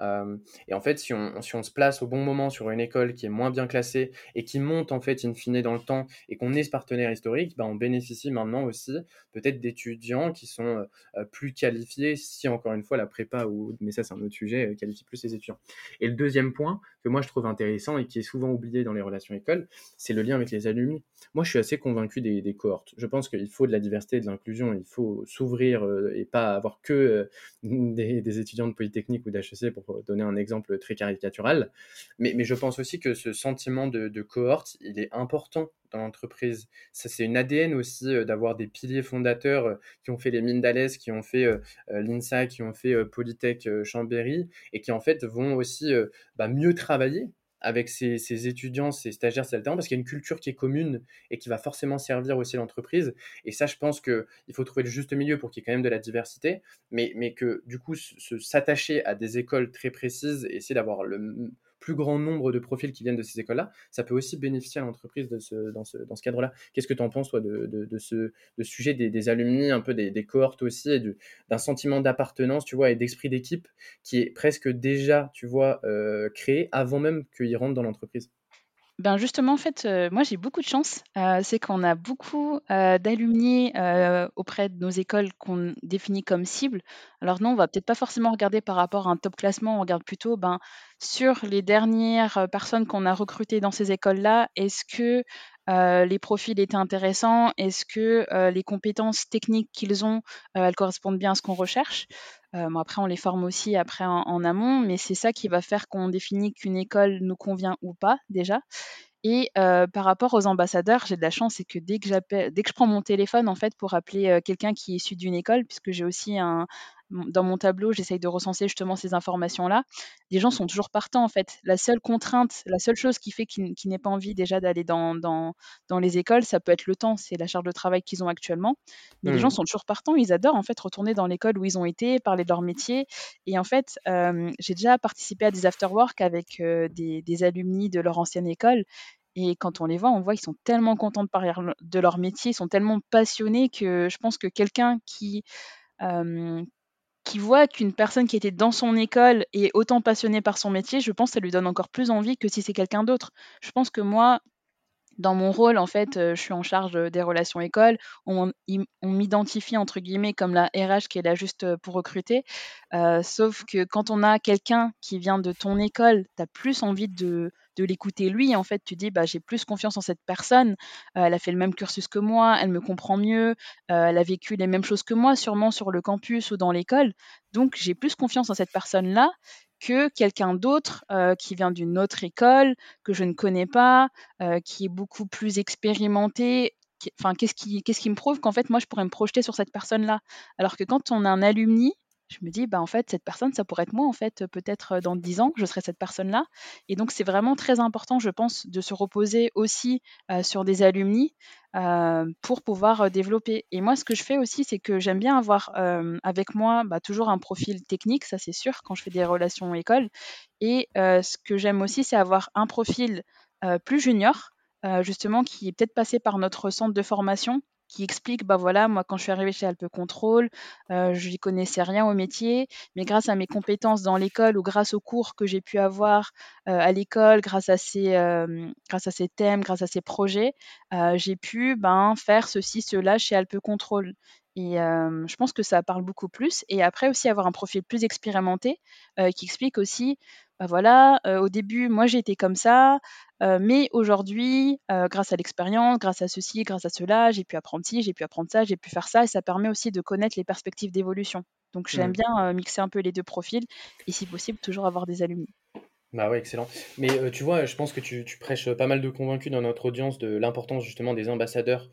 et en fait, si on, se place au bon moment sur une école qui est moins bien classée et qui monte en fait in fine dans le temps et qu'on est ce partenaire historique, ben, on bénéficie maintenant aussi peut-être d'étudiants qui sont euh, plus qualifiés si encore une fois la prépa ou mais ça c'est un autre sujet euh, qualifie plus les étudiants. Et le deuxième point que moi je trouve intéressant et qui est souvent oublié dans les relations écoles, c'est le lien avec les alumni. Moi je suis assez convaincu des, cohortes. Je pense qu'il faut de la diversité et de l'inclusion, il faut s'ouvrir euh, et pas avoir que des, des, étudiants de Polytechnique ou d'HEC pour donner un exemple très caricatural. Mais, je pense aussi que ce sentiment de, cohorte, il est important dans l'entreprise. C'est une ADN aussi euh, d'avoir des piliers fondateurs euh, qui ont fait les mines d'Alès, qui ont fait euh, l'INSA, qui ont fait Polytech Chambéry et qui en fait vont aussi bah, mieux travailler avec ses, étudiants, ses stagiaires, ses alternants, parce qu'il y a une culture qui est commune et qui va forcément servir aussi l'entreprise. Et ça, je pense qu'il faut trouver le juste milieu pour qu'il y ait quand même de la diversité, mais, mais que du coup, s'attacher à des écoles très précises et essayer d'avoir le plus grand nombre de profils qui viennent de ces écoles-là, ça peut aussi bénéficier à l'entreprise dans ce, cadre-là. Qu'est-ce que tu en penses, toi, de, ce, sujet des, des, alumni, un peu des, des cohortes aussi, et d'un sentiment d'appartenance, tu vois, et d'esprit d'équipe qui est presque déjà, tu vois, euh, créé avant même qu'ils rentrent dans l'entreprise? Ben, justement, en fait, heu, moi, j'ai beaucoup de chance. Heu, c'est qu'on a beaucoup, heu, d'alumni, heu, auprès de nos écoles qu'on définit comme cibles. Alors non, on va peut-être pas forcément regarder par rapport à un top classement, on regarde plutôt, ben, sur les dernières, personnes qu'on a recrutées dans ces écoles-là, est-ce que, les profils étaient intéressants? Est-ce que, les compétences techniques qu'ils ont, elles correspondent bien à ce qu'on recherche? Bon après on les forme aussi après en amont, mais c'est ça qui va faire qu'on définit qu'une école nous convient ou pas déjà. Et heu, par rapport aux ambassadeurs, j'ai de la chance, c'est que dès que dès que je prends mon téléphone en fait pour appeler, heu, quelqu'un qui est issu d'une école, puisque j'ai aussi un dans mon tableau, j'essaye de recenser justement ces informations-là. Les gens sont toujours partants en fait. La seule contrainte, la seule chose qui fait qu'ils qu'ils n'aient pas envie déjà d'aller dans dans dans les écoles, ça peut être le temps, c'est la charge de travail qu'ils ont actuellement. Mais les gens Mmh. sont toujours partants, ils adorent en fait retourner dans l'école où ils ont été, parler de leur métier et en fait, j'ai déjà participé à des after work avec, des des alumni de leur ancienne école et quand on les voit, on voit ils sont tellement contents de parler de leur métier, ils sont tellement passionnés que je pense que quelqu'un qui, qui voit qu'une personne qui était dans son école est autant passionnée par son métier, je pense que ça lui donne encore plus envie que si c'est quelqu'un d'autre. Je pense que moi, dans mon rôle, en fait, je suis en charge des relations écoles. On, m'identifie entre guillemets comme la RH qui est là juste pour recruter. sauf que quand on a quelqu'un qui vient de ton école, tu as plus envie de, de l'écouter lui. En fait, tu dis, bah, j'ai plus confiance en cette personne. elle a fait le même cursus que moi, elle me comprend mieux, elle a vécu les mêmes choses que moi, sûrement sur le campus ou dans l'école. Donc, j'ai plus confiance en cette personne-là que quelqu'un d'autre euh, qui vient d'une autre école, que je ne connais pas, euh, qui est beaucoup plus expérimenté. Enfin, qu'est-ce qui, qu'est-ce qui me prouve qu'en fait, moi, je pourrais me projeter sur cette personne-là? Alors que quand on a un alumni, je me dis, bah, en fait, cette personne, ça pourrait être moi, en fait, peut-être dans dix ans, je serai cette personne-là. Et donc, c'est vraiment très important, je pense, de se reposer aussi sur des alumni pour pouvoir développer. Et moi, ce que je fais aussi, c'est que j'aime bien avoir avec moi bah, toujours un profil technique, ça c'est sûr, quand je fais des relations école. Et ce que j'aime aussi, c'est avoir un profil plus junior, justement, qui est peut-être passé par notre centre de formation qui explique, bah voilà, moi quand je suis arrivée chez Alpe Control, euh, je n'y connaissais rien au métier, mais grâce à mes compétences dans l'école ou grâce aux cours que j'ai pu avoir euh, à l'école, grâce à ces, euh, grâce à ces thèmes, grâce à ces projets, j'ai pu ben faire ceci, cela chez Alpe Control. Et je pense que ça parle beaucoup plus. Et après aussi avoir un profil plus expérimenté qui explique aussi, bah voilà, au début, moi été comme ça, mais aujourd'hui, grâce à l'expérience, grâce à ceci, grâce à cela, j'ai pu apprendre ci, j'ai pu apprendre ça, j'ai pu faire ça, et ça permet aussi de connaître les perspectives d'évolution. Donc j'aime mmh. bien mixer un peu les deux profils, et si possible, toujours avoir des alumni. Bah ouais, excellent. Mais tu vois, je pense que tu, tu, prêches pas mal de convaincus dans notre audience de l'importance justement des ambassadeurs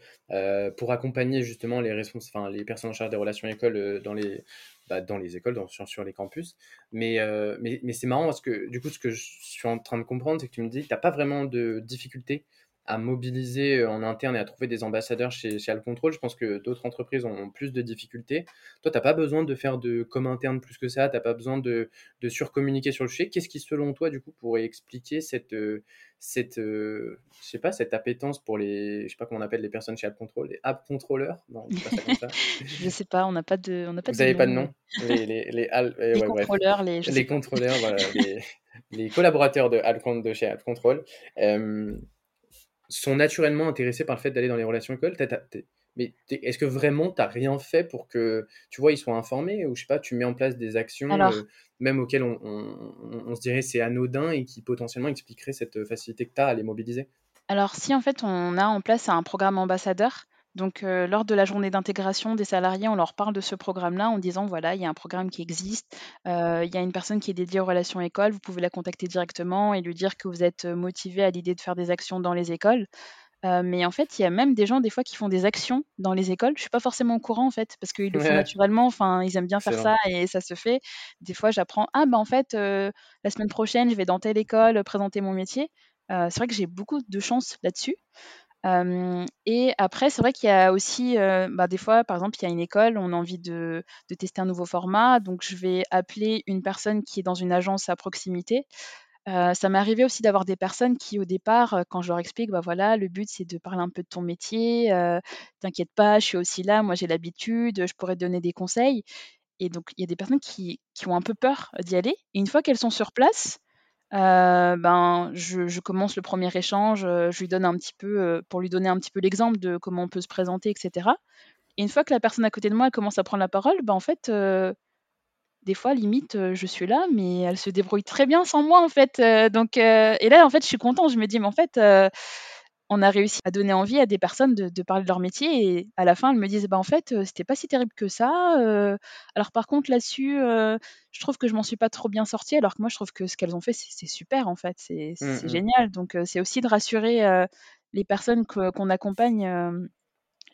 pour accompagner justement les, enfin, les personnes en charge des relations écoles dans les, bah, dans les écoles, dans, sur, les campus. Mais, mais, mais c'est marrant parce que du coup, ce que je suis en train de comprendre, c'est que tu me dis que tu n'as pas vraiment de difficulté à mobiliser euh, en interne et à trouver des ambassadeurs chez, chez Alcontrol. Je pense que d'autres entreprises ont plus de difficultés. Toi, tu n'as pas besoin de faire de com interne plus que ça, tu n'as pas besoin de, de surcommuniquer sur le sujet. Qu'est-ce qui, selon toi, du coup, pourrait expliquer cette, euh, cette, euh, je sais pas, cette appétence pour les, je sais pas comment on appelle les personnes chez AppControl, les app controllers Non, pas ça comme ça. je sais pas, on n'a pas de, on n'a pas Vous n'avez pas de nom Les, les, les, les contrôleurs, les, les contrôleurs, voilà, les, collaborateurs de, de chez AppControl. Euh, sont naturellement intéressés par le fait d'aller dans les relations écoles. mais est-ce que vraiment tu n'as rien fait pour que, tu vois, ils soient informés ou je sais pas, tu mets en place des actions euh, même auxquelles on, se dirait c'est anodin et qui potentiellement expliqueraient cette facilité que tu as à les mobiliser? Alors si en fait on a en place un programme ambassadeur, donc, euh, lors de la journée d'intégration des salariés, on leur parle de ce programme-là en disant voilà, il y a un programme qui existe, euh, il y a une personne qui est dédiée aux relations écoles, vous pouvez la contacter directement et lui dire que vous êtes motivé à l'idée de faire des actions dans les écoles. Euh, mais en fait, il y a même des gens des fois qui font des actions dans les écoles. Je suis pas forcément au courant en fait parce qu'ils le font naturellement. Enfin, ils aiment bien faire ça et ça se fait. Des fois, j'apprends ah bah en fait la semaine prochaine, je vais dans telle école présenter mon métier. c'est vrai que j'ai beaucoup de chance là-dessus et après, c'est vrai qu'il y a aussi, bah, des fois, par exemple, il y a une école, on a envie de tester un nouveau format, donc je vais appeler une personne qui est dans une agence à proximité. ça m'est arrivé aussi d'avoir des personnes qui, au départ, quand je leur explique: «Bah, voilà, le but, c'est de parler un peu de ton métier, t'inquiète pas, je suis aussi là, moi j'ai l'habitude, je pourrais te donner des conseils» et donc il y a des personnes qui qui ont un peu peur d'y aller et une fois qu'elles sont sur place, euh, ben, je, commence le premier échange, euh, je lui donne un petit peu, euh, pour lui donner un petit peu l'exemple de comment on peut se présenter, etc. Et une fois que la personne à côté de moi commence à prendre la parole, ben, en fait, des fois, limite, je suis là, mais elle se débrouille très bien sans moi, en fait. donc, et là, en fait, je suis contente. Je me dis, mais en fait, on a réussi à donner envie à des personnes de, parler de leur métier et à la fin elles me disent bah en fait euh, c'était pas si terrible que ça euh. alors par contre là-dessus euh, je trouve que je m'en suis pas trop bien sortie alors que moi je trouve que ce qu'elles ont fait c'est super en fait c'est mmh, mmh. génial donc c'est aussi de rassurer les personnes qu'on accompagne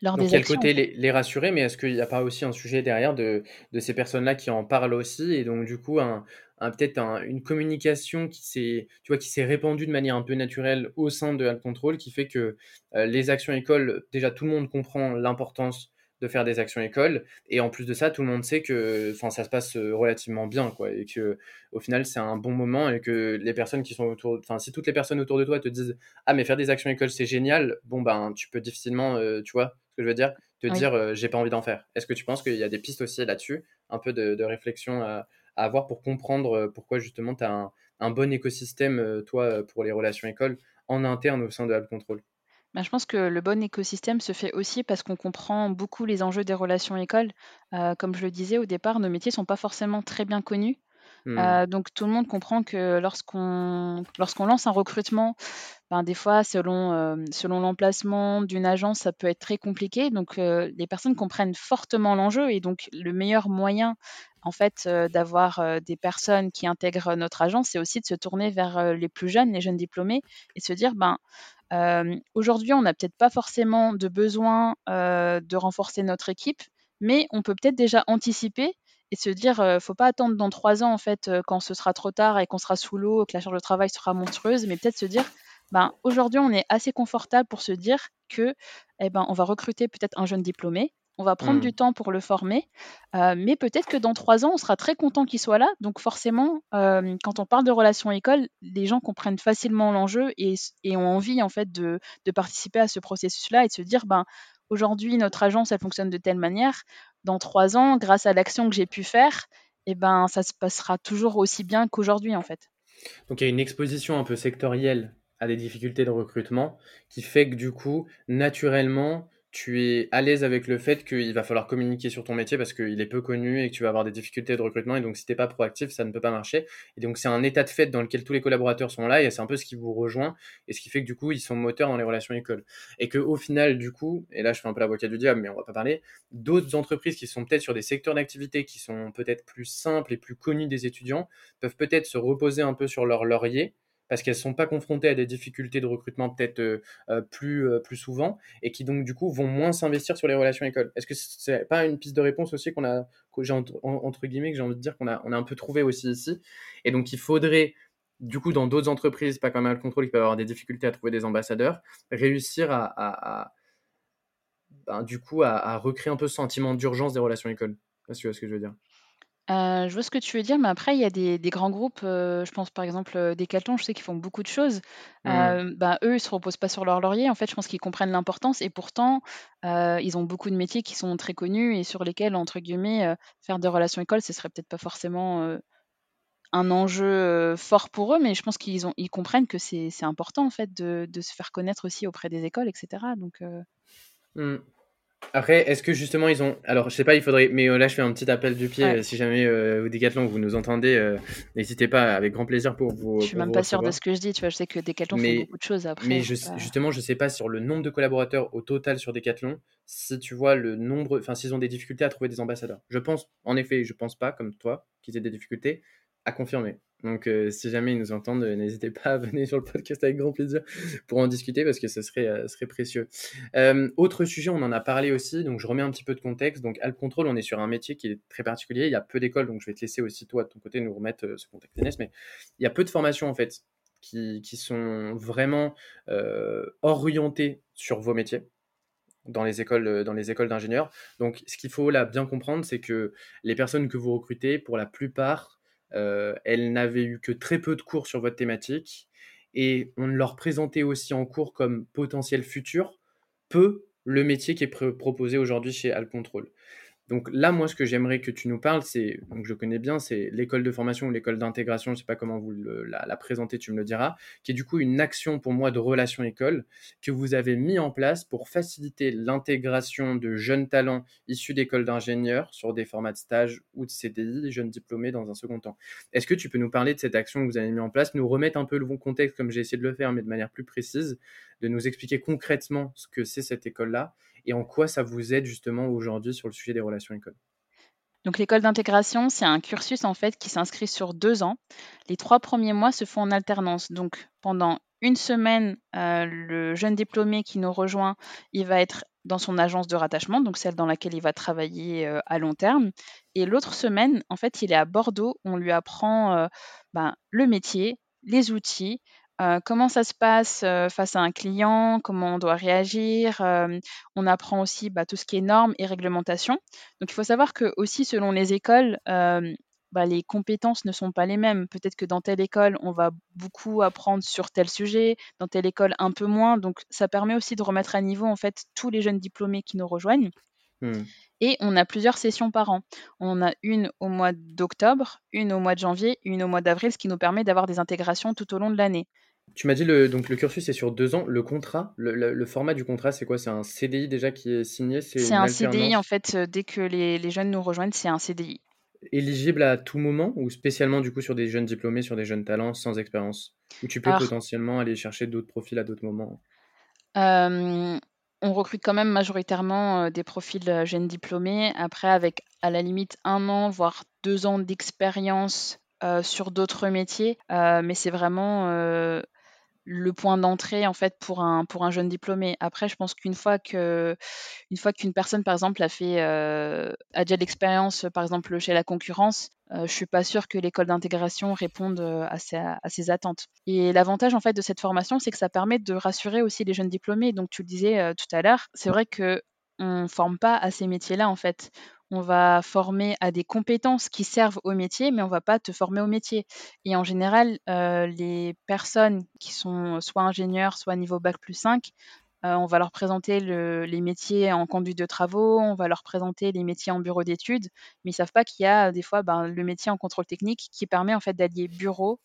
lors Donc, des quel côté les, les, rassurer, mais est-ce qu'il n'y a pas aussi un sujet derrière de, de ces personnes-là qui en parlent aussi et donc du coup un, peut-être une communication qui s'est, tu vois, qui s'est répandue de manière un peu naturelle au sein de Alt Control, qui fait que euh, les actions écoles, déjà tout le monde comprend l'importance de faire des actions écoles, et en plus de ça, tout le monde sait que, enfin, ça se passe euh, relativement bien, quoi, et que au final c'est un bon moment, et que les personnes qui sont autour, enfin, si toutes les personnes autour de toi te disent, ah mais faire des actions écoles c'est génial, bon ben tu peux difficilement, euh, tu vois, ce que je veux dire, te dire j'ai pas envie d'en faire. Est-ce que tu penses qu'il y a des pistes aussi là-dessus, un peu de, de réflexion à à avoir pour comprendre pourquoi justement tu as un, bon écosystème, toi, pour les relations écoles en interne au sein de App Control Bah, je pense que le bon écosystème se fait aussi parce qu'on comprend beaucoup les enjeux des relations écoles. Comme je le disais au départ, nos métiers sont pas forcément très bien connus. Mmh. Heu, donc tout le monde comprend que lorsqu'on lance un recrutement, ben, des fois selon, hem, selon l'emplacement d'une agence, ça peut être très compliqué. Donc heu, les personnes comprennent fortement l'enjeu et donc le meilleur moyen, en fait, d'avoir, des personnes qui intègrent notre agence, c'est aussi de se tourner vers, les plus jeunes, les jeunes diplômés et se dire: «Ben, aujourd'hui, on n'a peut-être pas forcément de besoin, de renforcer notre équipe, mais on peut peut-être déjà anticiper et se dire, heu, faut pas attendre dans 3 ans en fait, quand ce sera trop tard et qu'on sera sous l'eau, que la charge de travail sera monstrueuse, mais peut-être se dire: «Ben, aujourd'hui, on est assez confortable pour se dire que, eh ben, on va recruter peut-être un jeune diplômé, on va prendre du Mmh. temps pour le former, mais peut-être que dans 3 ans, on sera très content qu'il soit là». Donc forcément, quand on parle de relations école, les gens comprennent facilement l'enjeu et et ont envie en fait de de participer à ce processus-là et de se dire: «Ben, aujourd'hui, notre agence, elle fonctionne de telle manière, dans 3 ans, grâce à l'action que j'ai pu faire, et ben, ça se passera toujours aussi bien qu'aujourd'hui, en fait. Donc il y a une exposition un peu sectorielle à des difficultés de recrutement qui fait que du coup, naturellement, tu es à l'aise avec le fait qu'il va falloir communiquer sur ton métier parce qu'il est peu connu et que tu vas avoir des difficultés de recrutement et donc si t'es pas proactif, ça ne peut pas marcher. Et donc c'est un état de fait dans lequel tous les collaborateurs sont là et c'est un peu ce qui vous rejoint et ce qui fait que du coup, ils sont moteurs dans les relations écoles. Et que au final, du coup, et là je fais un peu l'avocat du diable, mais on va pas parler, d'autres entreprises qui sont peut-être sur des secteurs d'activité qui sont peut-être plus simples et plus connus des étudiants peuvent peut-être se reposer un peu sur leur laurier parce qu'elles sont pas confrontées à des difficultés de recrutement peut-être euh, euh, plus, euh, plus souvent et qui donc du coup vont moins s'investir sur les relations écoles. Est-ce que c'est pas une piste de réponse aussi qu'on a, que entre, en- entre guillemets, que j'ai envie de dire qu'on a, on a un peu trouvé aussi ici Et donc il faudrait du coup dans d'autres entreprises, pas comme le contrôle, qui peuvent avoir des difficultés à trouver des ambassadeurs, réussir à, ben, du coup à, recréer un peu ce sentiment d'urgence des relations écoles. Tu vois ce que je veux dire? Heu, je vois ce que tu veux dire, mais après il y a des des grands groupes, heu, je pense par exemple, heu, Decathlon, je sais qu'ils font beaucoup de choses. Heu, bah, eux, ils se reposent pas sur leur laurier. En fait, je pense qu'ils comprennent l'importance et pourtant, heu, ils ont beaucoup de métiers qui sont très connus et sur lesquels, entre guillemets, heu, faire des relations écoles, ce serait peut-être pas forcément, heu, un enjeu, heu, fort pour eux, mais je pense qu'ils ont ils comprennent que c'est c'est important en fait de de se faire connaître aussi auprès des écoles et cetera donc heu. Après, est-ce que justement ils ont. Alors, je sais pas, il faudrait. Mais euh, là, je fais un petit appel du pied. ouais, euh, si jamais euh, vous Decathlon, vous nous entendez, euh, n'hésitez pas, avec grand plaisir pour je vous, suis pour même pas sûre de ce que je dis, tu vois? Je sais que Decathlon Mais, beaucoup de choses après, mais je je, justement, je sais pas sur le nombre de collaborateurs au total sur Decathlon, si tu vois le nombre. Enfin, s'ils ont des difficultés à trouver des ambassadeurs. Je pense, en effet, je pense pas, comme toi, qu'ils aient des difficultés à confirmer. Donc, euh, si jamais ils nous entendent, euh, n'hésitez pas à venir sur le podcast avec grand plaisir pour en discuter parce que ce serait, euh, précieux. Autre sujet, on en a parlé aussi, donc je remets un petit peu de contexte. Donc, Alp Control, on est sur un métier qui est très particulier. Il y a peu d'écoles, donc je vais te laisser aussi, toi, de ton côté, nous remettre ce contexte, Inès, mais il y a peu de formations, en fait, qui, sont vraiment orientées sur vos métiers dans les écoles, dans les écoles d'ingénieurs. Donc, ce qu'il faut là bien comprendre, c'est que les personnes que vous recrutez, pour la plupart, elles n'avaient eu que très peu de cours sur votre thématique et on leur présentait aussi en cours comme potentiel futur peu le métier qui est pr- proposé aujourd'hui chez Alcontrol. Donc là, moi, ce que j'aimerais que tu nous parles, c'est, donc je connais bien, c'est l'école de formation ou l'école d'intégration, je ne sais pas comment vous la, présenter, tu me le diras, qui est du coup une action pour moi de relation école que vous avez mis en place pour faciliter l'intégration de jeunes talents issus d'écoles d'ingénieurs sur des formats de stage ou de CDI, jeunes diplômés dans un second temps. Est-ce que tu peux nous parler de cette action que vous avez mis en place, nous remettre un peu le bon contexte comme j'ai essayé de le faire, mais de manière plus précise, de nous expliquer concrètement ce que c'est cette école-là et en quoi ça vous aide justement aujourd'hui sur le sujet des relations écoles. Donc l'école d'intégration, c'est un cursus en fait qui s'inscrit sur 2 ans. Les 3 premiers mois se font en alternance. Donc pendant une semaine, heu, le jeune diplômé qui nous rejoint, il va être dans son agence de rattachement, donc celle dans laquelle il va travailler, heu, à long terme et l'autre semaine, en fait, il est à Bordeaux. On lui apprend, heu, ben, le métier, les outils, comment ça se passe, face à un client, comment on doit réagir, on apprend aussi, bah, tout ce qui est normes et réglementations. Donc il faut savoir que aussi selon les écoles, bah, les compétences ne sont pas les mêmes. Peut-être que dans telle école, on va beaucoup apprendre sur tel sujet, dans telle école un peu moins. Donc ça permet aussi de remettre à niveau en fait tous les jeunes diplômés qui nous rejoignent Hmm. et on a plusieurs sessions par an. On a une au mois d'octobre, une au mois de janvier, une au mois d'avril, ce qui nous permet d'avoir des intégrations tout au long de l'année. Tu m'as dit le, donc le cursus est sur deux ans. Le contrat, le, format du contrat, c'est quoi? C'est un CDI déjà qui est signé? C'est un CDI en fait. Dès que les, les jeunes nous rejoignent, c'est un CDI. Éligible à tout moment ou spécialement du coup sur des jeunes diplômés, sur des jeunes talents sans expérience? Ou tu peux potentiellement aller chercher d'autres profils à d'autres moments? Euh, on recrute quand même majoritairement euh, des profils euh, jeunes diplômés. Après, avec à la limite un an, voire deux ans d'expérience sur d'autres métiers. mais c'est vraiment le point d'entrée en fait pour un pour un jeune diplômé. Après, je pense qu'une fois que une fois qu'une personne par exemple a fait euh, a déjà l'expérience par exemple chez la concurrence, euh, je suis pas sûre que l'école d'intégration réponde euh, à, ses, à ses attentes. Et l'avantage en fait de cette formation, c'est que ça permet de rassurer aussi les jeunes diplômés. Donc tu le disais tout à l'heure, c'est vrai que on forme pas à ces métiers-là en fait on va former à des compétences qui servent au métier, mais on va pas te former au métier. Et en général, euh, les personnes qui sont soit ingénieurs, soit niveau bac plus 5, euh, on va leur présenter les métiers en conduite de travaux, on va leur présenter les métiers en bureau d'études, mais ils savent pas qu'il y a des fois ben, le métier en contrôle technique qui permet en fait d'allier bureau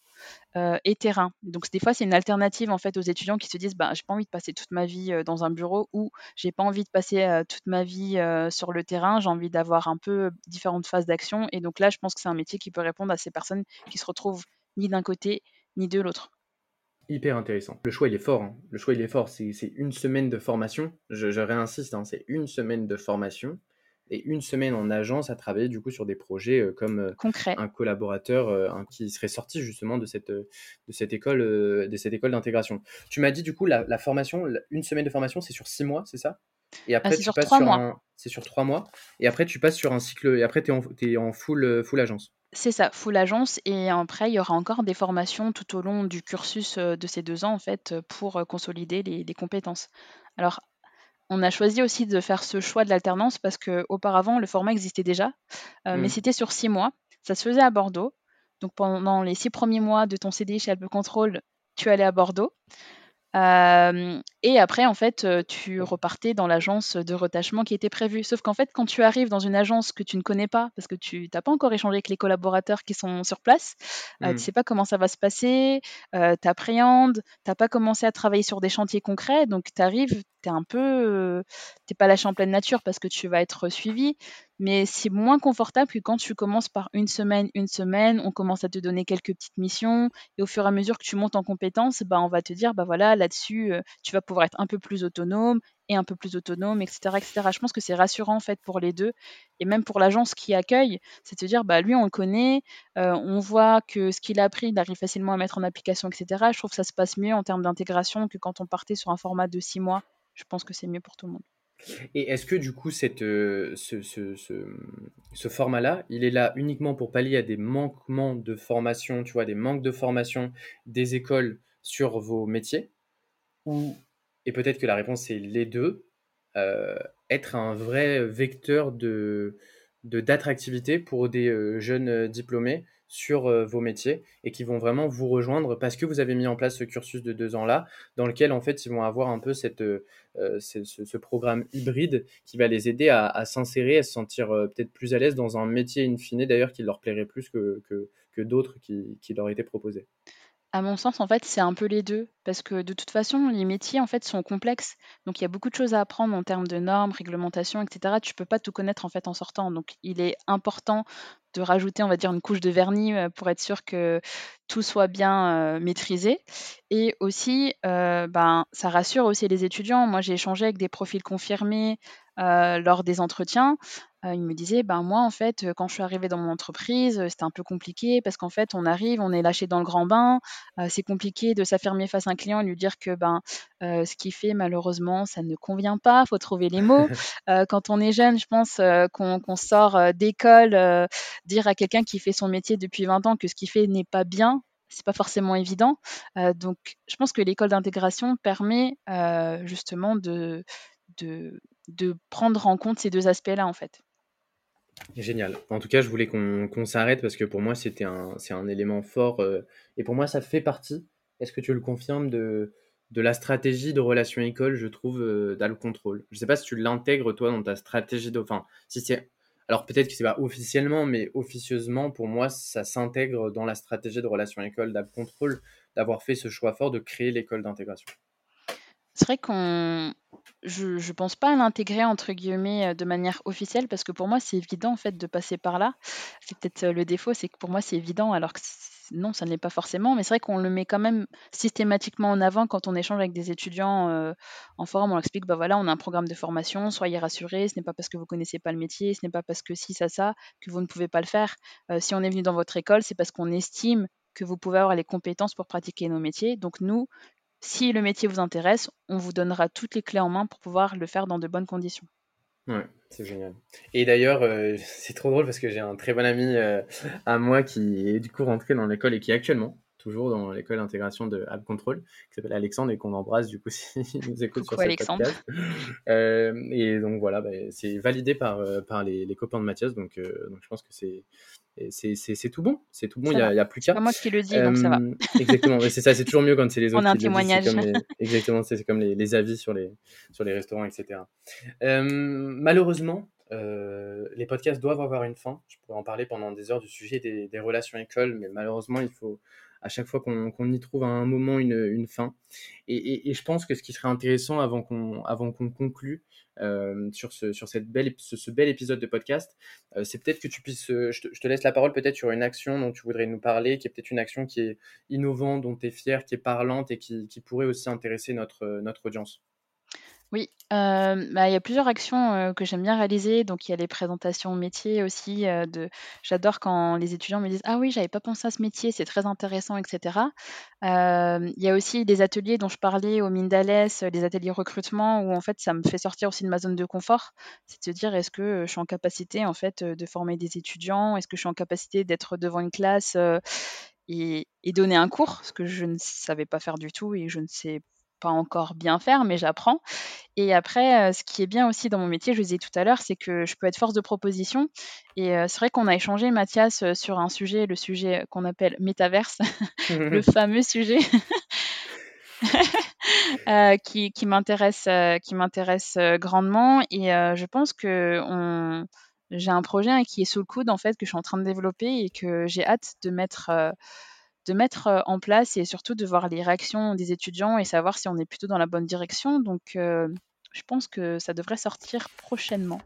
euh, et terrain. Donc des fois c'est une alternative en fait aux étudiants qui se disent bah j'ai pas envie de passer toute ma vie euh, dans un bureau ou j'ai pas envie de passer toute ma vie sur le terrain, j'ai envie d'avoir un peu différentes phases d'action. Et donc là je pense que c'est un métier qui peut répondre à ces personnes qui se retrouvent ni d'un côté ni de l'autre hyper intéressant. Le choix, il est fort. Hein. Le choix, il est fort. C'est une semaine de formation. Je, réinsiste, hein. c'est une semaine de formation et une semaine en agence à travailler du coup sur des projets euh, comme euh, un collaborateur euh, qui serait sorti justement de cette, de cette école de cette école d'intégration. Tu m'as dit du coup la, formation, une semaine de formation, c'est sur six mois, c'est ça? Et après, ah, tu sur passes sur un, c'est sur trois mois. Et après, tu passes sur un cycle. Et après, tu es en, es en full, full agence. C'est ça, full agence et après il y aura encore des formations tout au long du cursus, de ces deux ans en fait, pour, consolider les compétences. Alors, on a choisi aussi de faire ce choix de l'alternance parce qu'auparavant le format existait déjà, mais mmh. c'était sur six mois. Ça se faisait à Bordeaux, donc pendant les six premiers mois de ton CDI chez Alpe Control, tu allais à Bordeaux et après, en fait, tu repartais dans l'agence de retachement qui était prévue. Sauf qu'en fait, quand tu arrives dans une agence que tu ne connais pas, parce que tu n'as pas encore échangé avec les collaborateurs qui sont sur place, tu ne mmh. sais pas comment ça va se passer, tu appréhendes, tu n'as pas commencé à travailler sur des chantiers concrets, donc tu arrives, tu es un peu, t'es pas lâché en pleine nature parce que tu vas être suivi, mais c'est moins confortable que quand tu commences par une semaine, une semaine, on commence à te donner quelques petites missions, et au fur et à mesure que tu montes en compétences, bah, on va te dire, bah voilà, là-dessus, tu vas pouvoir être un peu plus autonome, et un peu plus autonome, etc. etc. Je pense que c'est rassurant en fait pour les deux, et même pour l'agence qui accueille, c'est de dire, bah lui on le connaît, on voit que ce qu'il a appris, il arrive facilement à mettre en application, etc. Je trouve que ça se passe mieux en termes d'intégration que quand on partait sur un format de six mois je pense que c'est mieux pour tout le monde. Et est-ce que du coup, euh, ce, format-là, il est là uniquement pour pallier à des manquements de formation, tu vois, des manques de formation des écoles sur vos métiers? Ou, et peut-être que la réponse c'est les deux, euh, être un vrai vecteur de d'attractivité pour des euh, jeunes diplômés sur euh, vos métiers et qui vont vraiment vous rejoindre parce que vous avez mis en place ce cursus de deux ans-là, dans lequel en fait ils vont avoir un peu cette, euh, ce, programme hybride qui va les aider à, s'insérer, à se sentir euh, peut-être plus à l'aise dans un métier in fine d'ailleurs qui leur plairait plus que, d'autres qui leur étaient proposés. À mon sens, en fait, c'est un peu les deux, parce que de toute façon, les métiers, en fait, sont complexes. Donc, il y a beaucoup de choses à apprendre en termes de normes, réglementations, etc. Tu peux pas tout connaître, en fait, en sortant. Donc, il est important de rajouter, on va dire, une couche de vernis euh, pour être sûr que tout soit bien euh, maîtrisé. Et aussi, euh, ben, ça rassure aussi les étudiants. Moi, j'ai échangé avec des profils confirmés lors des entretiens. Euh, il me disait, ben moi en fait, quand je suis arrivée dans mon entreprise, c'était un peu compliqué parce qu'en fait, on arrive, on est lâché dans le grand bain. c'est compliqué de s'affirmer face à un client et lui dire que ben ce qu'il fait malheureusement, ça ne convient pas. Faut trouver les mots. quand on est jeune, je pense qu'on sort d'école, dire à quelqu'un qui fait son métier depuis 20 ans que ce qu'il fait n'est pas bien, c'est pas forcément évident. donc, je pense que l'école d'intégration permet justement de, de, de prendre en compte ces deux aspects-là, en fait. Génial. En tout cas, je voulais qu'on s'arrête parce que pour moi, c'était un, c'est un élément fort. Euh, et pour moi, ça fait partie, est-ce que tu le confirmes, de, la stratégie de relation école, je trouve, euh, dans le contrôle? Je ne sais pas si tu l'intègres, toi, dans ta stratégie de. Enfin, si c'est. Alors peut-être que c'est pas officiellement, mais officieusement, pour moi, ça s'intègre dans la stratégie de relation école d'App Control. d'avoir fait ce choix fort de créer l'école d'intégration c'est vrai qu'on je ne pense pas à l'intégrer entre guillemets, de manière officielle parce que pour moi c'est évident en fait de passer par là. C'est peut-être, le défaut, c'est que pour moi c'est évident alors que non, ça ne l'est pas forcément, mais c'est vrai qu'on le met quand même systématiquement en avant quand on échange avec des étudiants, en forum. On leur explique: «Bah, voilà, on a un programme de formation, soyez rassurés, ce n'est pas parce que vous connaissez pas le métier, ce n'est pas parce que si ça, ça, que vous ne pouvez pas le faire. si on est venu dans votre école, c'est parce qu'on estime que vous pouvez avoir les compétences pour pratiquer nos métiers. Donc nous, si le métier vous intéresse, on vous donnera toutes les clés en main pour pouvoir le faire dans de bonnes conditions. Ouais, c'est génial. Et d'ailleurs, euh, c'est trop drôle parce que j'ai un très bon ami euh, à moi qui est du coup rentré dans l'école et qui actuellement toujours dans l'école d'intégration de App Control, qui s'appelle Alexandre et qu'on embrasse du coup s'il nous écoute sur cette Alexandre. podcast. Euh, et donc voilà, bah, c'est validé par, par les, les, copains de Mathias, donc, donc je pense que c'est c'est tout bon, c'est tout bon, il n'y a, a, plus qu'à. C'est pas moi qui le dis, donc ça va. exactement, c'est ça, c'est toujours mieux quand c'est les autres. On a un témoignage. exactement, c'est comme les, les, avis sur les, sur les restaurants, etc. malheureusement, euh, les podcasts doivent avoir une fin. Je pourrais en parler pendant des heures du sujet des, des relations écoles, mais malheureusement, il faut à chaque fois qu'on y trouve à un moment une, une fin. Et, et, je pense que ce qui serait intéressant avant qu'on conclue euh, sur, ce, sur cette belle, ce, bel épisode de podcast, euh, c'est peut-être que tu puisses, euh, je te, je te, laisse la parole peut-être sur une action dont tu voudrais nous parler, qui est peut-être une action qui est innovante, dont tu es fier, qui est parlante et qui, qui pourrait aussi intéresser notre, notre audience. Oui, euh, bah, il y a plusieurs actions, euh, que j'aime bien réaliser. Donc il y a les présentations métiers aussi, euh, de j'adore quand les étudiants me disent: «Ah oui, j'avais pas pensé à ce métier, c'est très intéressant» et cetera. il y a aussi les ateliers dont je parlais au Mindales, les ateliers recrutement où en fait ça me fait sortir aussi de ma zone de confort. C'est de se dire: «Est-ce que, je suis en capacité en fait, de former des étudiants? Est-ce que je suis en capacité d'être devant une classe, et et donner un cours?» ce que je ne savais pas faire du tout et je ne sais pas encore bien faire, mais j'apprends. Et après, ce qui est bien aussi dans mon métier, je le disais tout à l'heure, c'est que je peux être force de proposition. Et c'est vrai qu'on a échangé, Mathias, sur un sujet, le sujet qu'on appelle métaverse, le fameux sujet. qui, qui m'intéresse qui m'intéresse grandement et je pense que on... j'ai un projet qui est sous le coude en fait que je suis en train de développer et que j'ai hâte de mettre de mettre en place et surtout de voir les réactions des étudiants et savoir si on est plutôt dans la bonne direction. Donc, je pense que ça devrait sortir prochainement.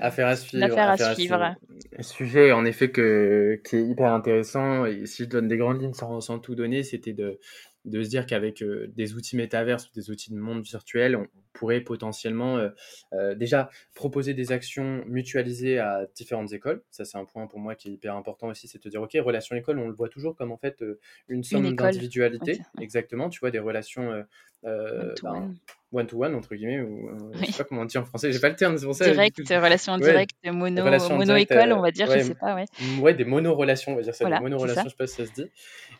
affaire à suivre. Affaire à, suivre. Un sujet, en effet, que, qui est hyper intéressant. Et si je donne des grandes lignes sans, sans tout donner, c'était de, de se dire qu'avec euh, des outils métaverses ou des outils de monde virtuel, on pourrait potentiellement euh, euh, déjà proposer des actions mutualisées à différentes écoles. Ça, c'est un point pour moi qui est hyper important aussi, c'est de dire, OK, relation école, on le voit toujours comme en fait une somme d'individualité. Exactement, tu vois, des relations one-to-one, entre guillemets, ou je sais pas comment on dit en français, j'ai pas le terme, c'est pour ça. Direct, relation directe, mono, mono école, on va dire, je sais pas, ouais. Ouais, des mono-relations, on va dire ça, des mono-relations, je sais pas si ça se dit.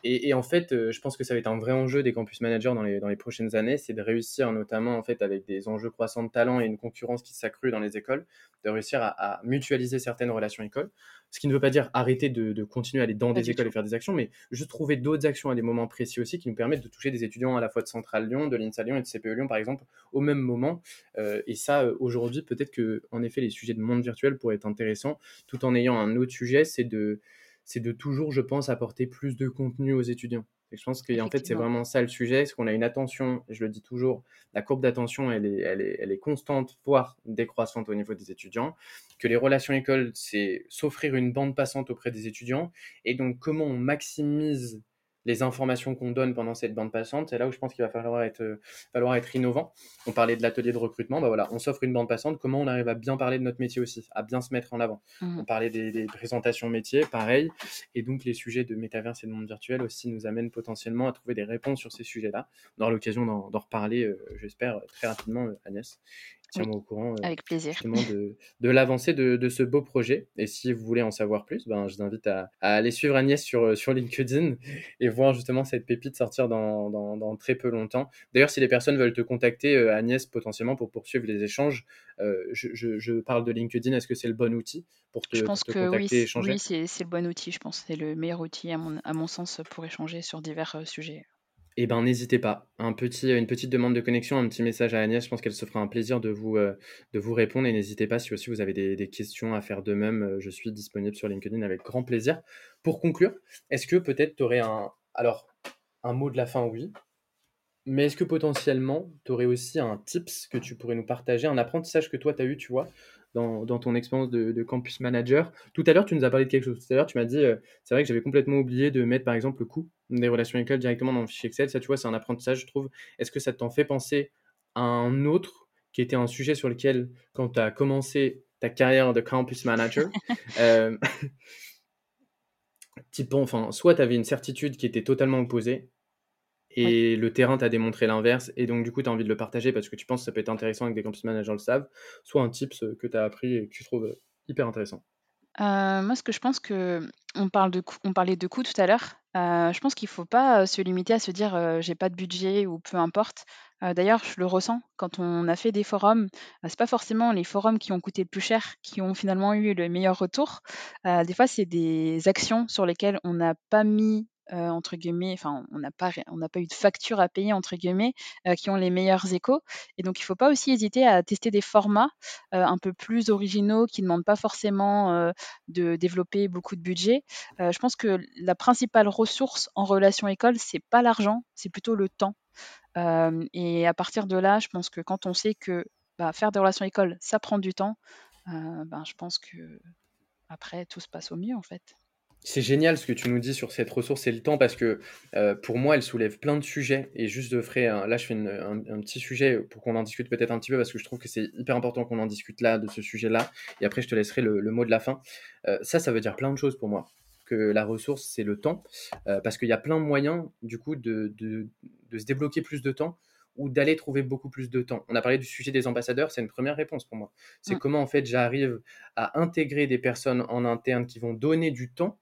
Et, et en fait, je pense que ça va être un vrai enjeu des campus managers dans les, dans les prochaines années, c'est de réussir, notamment en fait, avec des enjeux croissants de talent et une concurrence qui s'accrue dans les écoles, de réussir à, mutualiser certaines relations écoles. Ce qui ne veut pas dire arrêter de, continuer à aller dans des écoles et faire des actions, mais juste trouver d'autres actions à des moments précis aussi qui nous permettent de toucher des étudiants à la fois de Centrale Lyon, de l'INSA Lyon et de CPE Lyon, par exemple, au même moment. Euh, et ça, euh, aujourd'hui, peut-être que, en effet, les sujets de monde virtuel pourraient être intéressants, tout en ayant un autre sujet, c'est de, c'est de toujours, je pense, apporter plus de contenu aux étudiants. Et je pense qu'en fait, c'est vraiment ça le sujet, c'est qu'on a une attention, je le dis toujours, la courbe d'attention, elle est, elle, est, elle est constante, voire décroissante au niveau des étudiants, que les relations écoles, c'est s'offrir une bande passante auprès des étudiants, et donc comment on maximise les informations qu'on donne pendant cette bande passante, c'est là où je pense qu'il va falloir être, euh, falloir être innovant. On parlait de l'atelier de recrutement, bah voilà, on s'offre une bande passante, comment on arrive à bien parler de notre métier aussi, à bien se mettre en avant? Mmh. On parlait des, présentations métiers, pareil, et donc les sujets de métaverse et de monde virtuel aussi nous amènent potentiellement à trouver des réponses sur ces sujets-là. On aura l'occasion d'en reparler, euh, j'espère, très rapidement, euh, Agnès tiens-moi au courant euh, avec plaisir. de, de l'avancée de, de, ce beau projet. Et si vous voulez en savoir plus, ben, je vous invite à, à aller suivre Agnès sur, euh, sur LinkedIn et voir justement cette pépite sortir dans, dans, dans très peu longtemps. D'ailleurs, si les personnes veulent te contacter, euh, Agnès, potentiellement pour poursuivre les échanges, je, je, je, parle de LinkedIn. Est-ce que c'est le bon outil pour te, je pense te que contacter oui, et échanger? Oui, c'est le bon outil. Je pense c'est le meilleur outil, à mon, à mon sens, pour échanger sur divers sujets eh ben, n'hésitez pas. Un petit, une petite demande de connexion, un petit message à Agnès. Je pense qu'elle se fera un plaisir de vous, euh, de vous répondre. Et n'hésitez pas si aussi vous avez des, questions à faire de même. Euh, je suis disponible sur LinkedIn avec grand plaisir. Pour conclure, est-ce que peut-être tu aurais un. Alors, un mot de la fin, oui. Mais est-ce que potentiellement, tu aurais aussi un tips que tu pourrais nous partager, un apprentissage que toi, tu as eu, tu vois, dans, ton expérience de, campus manager Tout à l'heure, tu nous as parlé de quelque chose. Tout à l'heure, tu m'as dit, euh, c'est vrai que j'avais complètement oublié de mettre, par exemple, le coût des relations écoles directement dans le fichier Excel. Ça, tu vois, c'est un apprentissage, je trouve. Est-ce que ça t'en fait penser à un autre qui était un sujet sur lequel, quand tu as commencé ta carrière de campus manager, euh, enfin, soit tu avais une certitude qui était totalement opposée, et le terrain t'a démontré l'inverse, et donc du coup tu as envie de le partager parce que tu penses que ça peut être intéressant avec des campus managers le savent, soit un tips que tu as appris et que tu trouves hyper intéressant. Euh, moi, ce que je pense que on parle de on parlait de coûts tout à l'heure. Euh, je pense qu'il ne faut pas se limiter à se dire j'ai pas de budget ou peu importe. D'ailleurs, je le ressens quand on a fait des forums. c'est pas forcément les forums qui ont coûté le plus cher qui ont finalement eu le meilleur retour. des fois, c'est des actions sur lesquelles on n'a pas mis euh, entre guillemets, enfin, on n'a pas, on n'a pas eu de facture à payer entre guillemets, euh, qui ont les meilleurs échos. Et donc, il ne faut pas aussi hésiter à tester des formats euh, un peu plus originaux, qui ne demandent pas forcément de développer beaucoup de budget. je pense que la principale ressource en relation école, c'est pas l'argent, c'est plutôt le temps. et à partir de là, je pense que quand on sait que bah, faire des relations école, ça prend du temps, ben, je pense que après tout se passe au mieux en fait. C'est génial ce que tu nous dis sur cette ressource et le temps parce que euh, pour moi, elle soulève plein de sujets. Et juste de ferai, là, je fais un, petit sujet pour qu'on en discute peut-être un petit peu parce que je trouve que c'est hyper important qu'on en discute là, de ce sujet-là. Et après, je te laisserai le, mot de la fin. Euh, ça, ça veut dire plein de choses pour moi. Que la ressource, c'est le temps. Euh, parce qu'il y a plein de moyens, du coup, de, de, se débloquer plus de temps ou d'aller trouver beaucoup plus de temps. On a parlé du sujet des ambassadeurs, c'est une première réponse pour moi. C'est mmh. comment en fait j'arrive à intégrer des personnes en interne qui vont donner du temps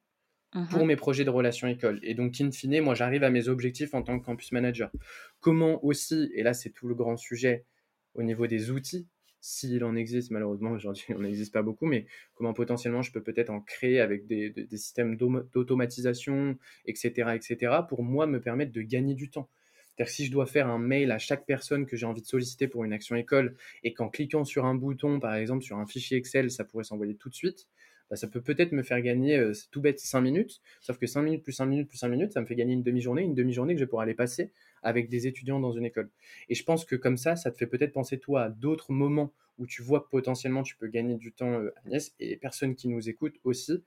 pour mmh mes projets de relations école. Et donc, in fine, moi, j'arrive à mes objectifs en tant que campus manager. Comment aussi, et là, c'est tout le grand sujet au niveau des outils, s'il en existe, malheureusement, aujourd'hui, il n'existe pas beaucoup, mais comment potentiellement je peux peut-être en créer avec des, des systèmes d'automatisation, etc., etc., pour moi me permettre de gagner du temps. C'est-à-dire que si je dois faire un mail à chaque personne que j'ai envie de solliciter pour une action école et qu'en cliquant sur un bouton, par exemple sur un fichier Excel, ça pourrait s'envoyer tout de suite, bah, ça peut peut-être me faire gagner, euh, tout bête, 5 minutes. Sauf que 5 minutes plus 5 minutes plus 5 minutes, ça me fait gagner une demi-journée, une demi-journée que je vais aller passer avec des étudiants dans une école. Et je pense que comme ça, ça te fait peut-être penser toi à d'autres moments où tu vois potentiellement tu peux gagner du temps, euh, Agnès, et personne qui nous écoute aussi.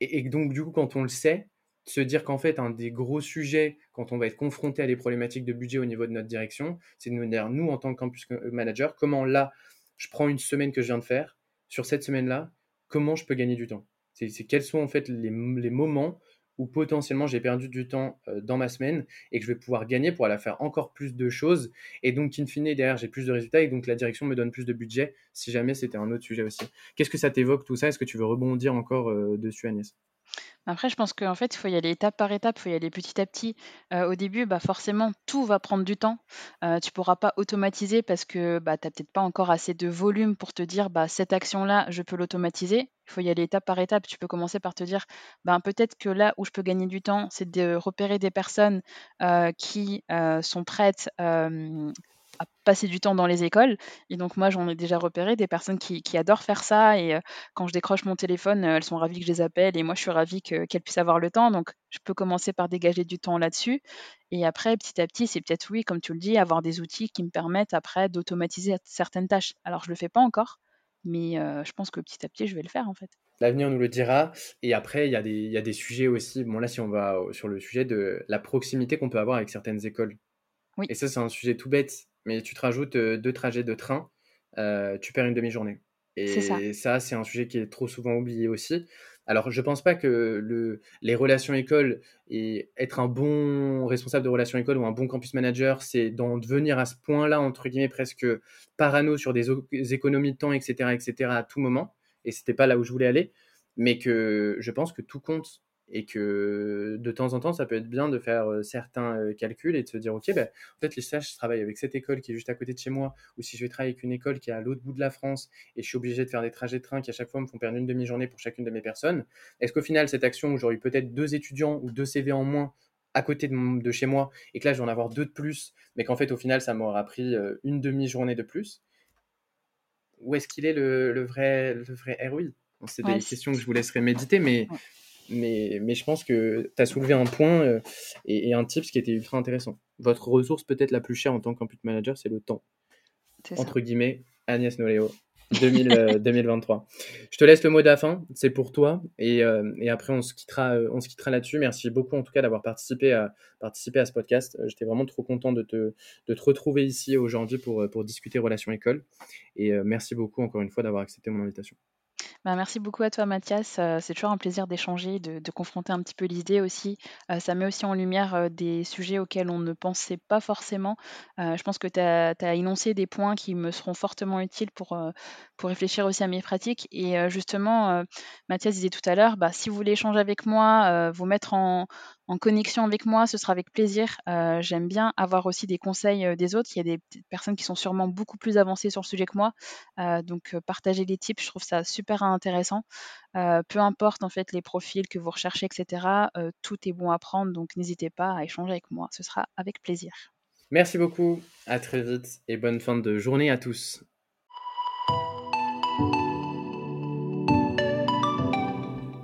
Et, donc, du coup, quand on le sait, se dire qu'en fait, un des gros sujets, quand on va être confronté à des problématiques de budget au niveau de notre direction, c'est de nous dire, nous, en tant que campus manager, comment là, je prends une semaine que je viens de faire, sur cette semaine-là, comment je peux gagner du temps. C'est quels sont en fait les, moments où potentiellement j'ai perdu du temps euh, dans ma semaine et que je vais pouvoir gagner pour aller faire encore plus de choses. Et donc, in fine, derrière, j'ai plus de résultats et donc la direction me donne plus de budget si jamais c'était un autre sujet aussi. Qu'est-ce que ça t'évoque tout ça? Est-ce que tu veux rebondir encore euh, dessus, Agnès? Après, je pense qu'en fait, il faut y aller étape par étape, il faut y aller petit à petit. au début, bah, forcément, tout va prendre du temps. Tu tu pourras pas automatiser parce que, bah, tu as peut-être pas encore assez de volume pour te dire: «Bah, cette action-là, je peux l'automatiser». Il faut y aller étape par étape. Tu peux commencer par te dire: «Ben, peut-être que là où je peux gagner du temps, c'est de repérer des personnes, qui, sont prêtes, à passer du temps dans les écoles. Et donc moi, j'en ai déjà repéré des personnes qui, adorent faire ça. Et euh, quand je décroche mon téléphone, euh, elles sont ravies que je les appelle. Et moi, je suis ravie qu'elles puissent avoir le temps. Donc je peux commencer par dégager du temps là-dessus. Et après, petit à petit, c'est peut-être, oui, comme tu le dis, avoir des outils qui me permettent après d'automatiser certaines tâches. Alors, je ne le fais pas encore. Mais euh, je pense que petit à petit, je vais le faire en fait. L'avenir nous le dira. Et après, il y, a des, il y a des sujets aussi. Bon, là, si on va sur le sujet de la proximité qu'on peut avoir avec certaines écoles. Oui. Et ça, c'est un sujet tout bête mais tu te rajoutes euh, deux trajets de train, euh, tu perds une demi-journée. Et ça, c'est un sujet qui est trop souvent oublié aussi. Alors, je ne pense pas que le, les relations écoles et être un bon responsable de relations école ou un bon campus manager, c'est d'en devenir à ce point-là, entre guillemets, presque parano sur des, économies de temps, etc., etc., à tout moment. Et ce n'était pas là où je voulais aller. Mais que je pense que tout compte et que de temps en temps, ça peut être bien de faire euh, certains euh, calculs et de se dire, OK, ben, en fait, les stages, je travaille avec cette école qui est juste à côté de chez moi, ou si je vais travailler avec une école qui est à l'autre bout de la France et je suis obligé de faire des trajets de train qui à chaque fois me font perdre une demi-journée pour chacune de mes personnes, est-ce qu'au final, cette action où j'aurai peut-être deux étudiants ou deux CV en moins à côté de, chez moi et que là, je vais en avoir deux de plus, mais qu'en fait, au final, ça m'aura pris euh, une demi-journée de plus, où est-ce qu'il est le, vrai, le vrai ROI C'est des questions que je vous laisserai méditer, mais mais, mais je pense que tu as soulevé un point et, un tips qui était ultra intéressant. Votre ressource peut-être la plus chère en tant qu'input manager, c'est le temps. Entre guillemets, Agnès Noléo. 2023. Euh, je te laisse le mot de la fin, c'est pour toi. Et, euh, et, après, on se quittera, euh, on se quittera là-dessus. Merci beaucoup en tout cas d'avoir participé à, participé à ce podcast. J'étais vraiment trop content de te, de te retrouver ici aujourd'hui pour, pour discuter relations école. Et merci beaucoup encore une fois d'avoir accepté mon invitation. Bah, merci beaucoup à toi Mathias, c'est toujours un plaisir d'échanger, de confronter un petit peu l'idée aussi. ça met aussi en lumière, des sujets auxquels on ne pensait pas forcément. je pense que tu as énoncé des points qui me seront fortement utiles pour, pour réfléchir aussi à mes pratiques et justement, Mathias disait tout à l'heure, bah, si vous voulez échanger avec moi, vous mettre en connexion avec moi, ce sera avec plaisir. Euh, j'aime bien avoir aussi des conseils euh, des autres. Il y a des personnes qui sont sûrement beaucoup plus avancées sur le sujet que moi. Euh, donc, partager les tips, je trouve ça super intéressant. peu importe en fait les profils que vous recherchez, etc. tout est bon à prendre. Donc, n'hésitez pas à échanger avec moi. Ce sera avec plaisir. Merci beaucoup. À très vite et bonne fin de journée à tous.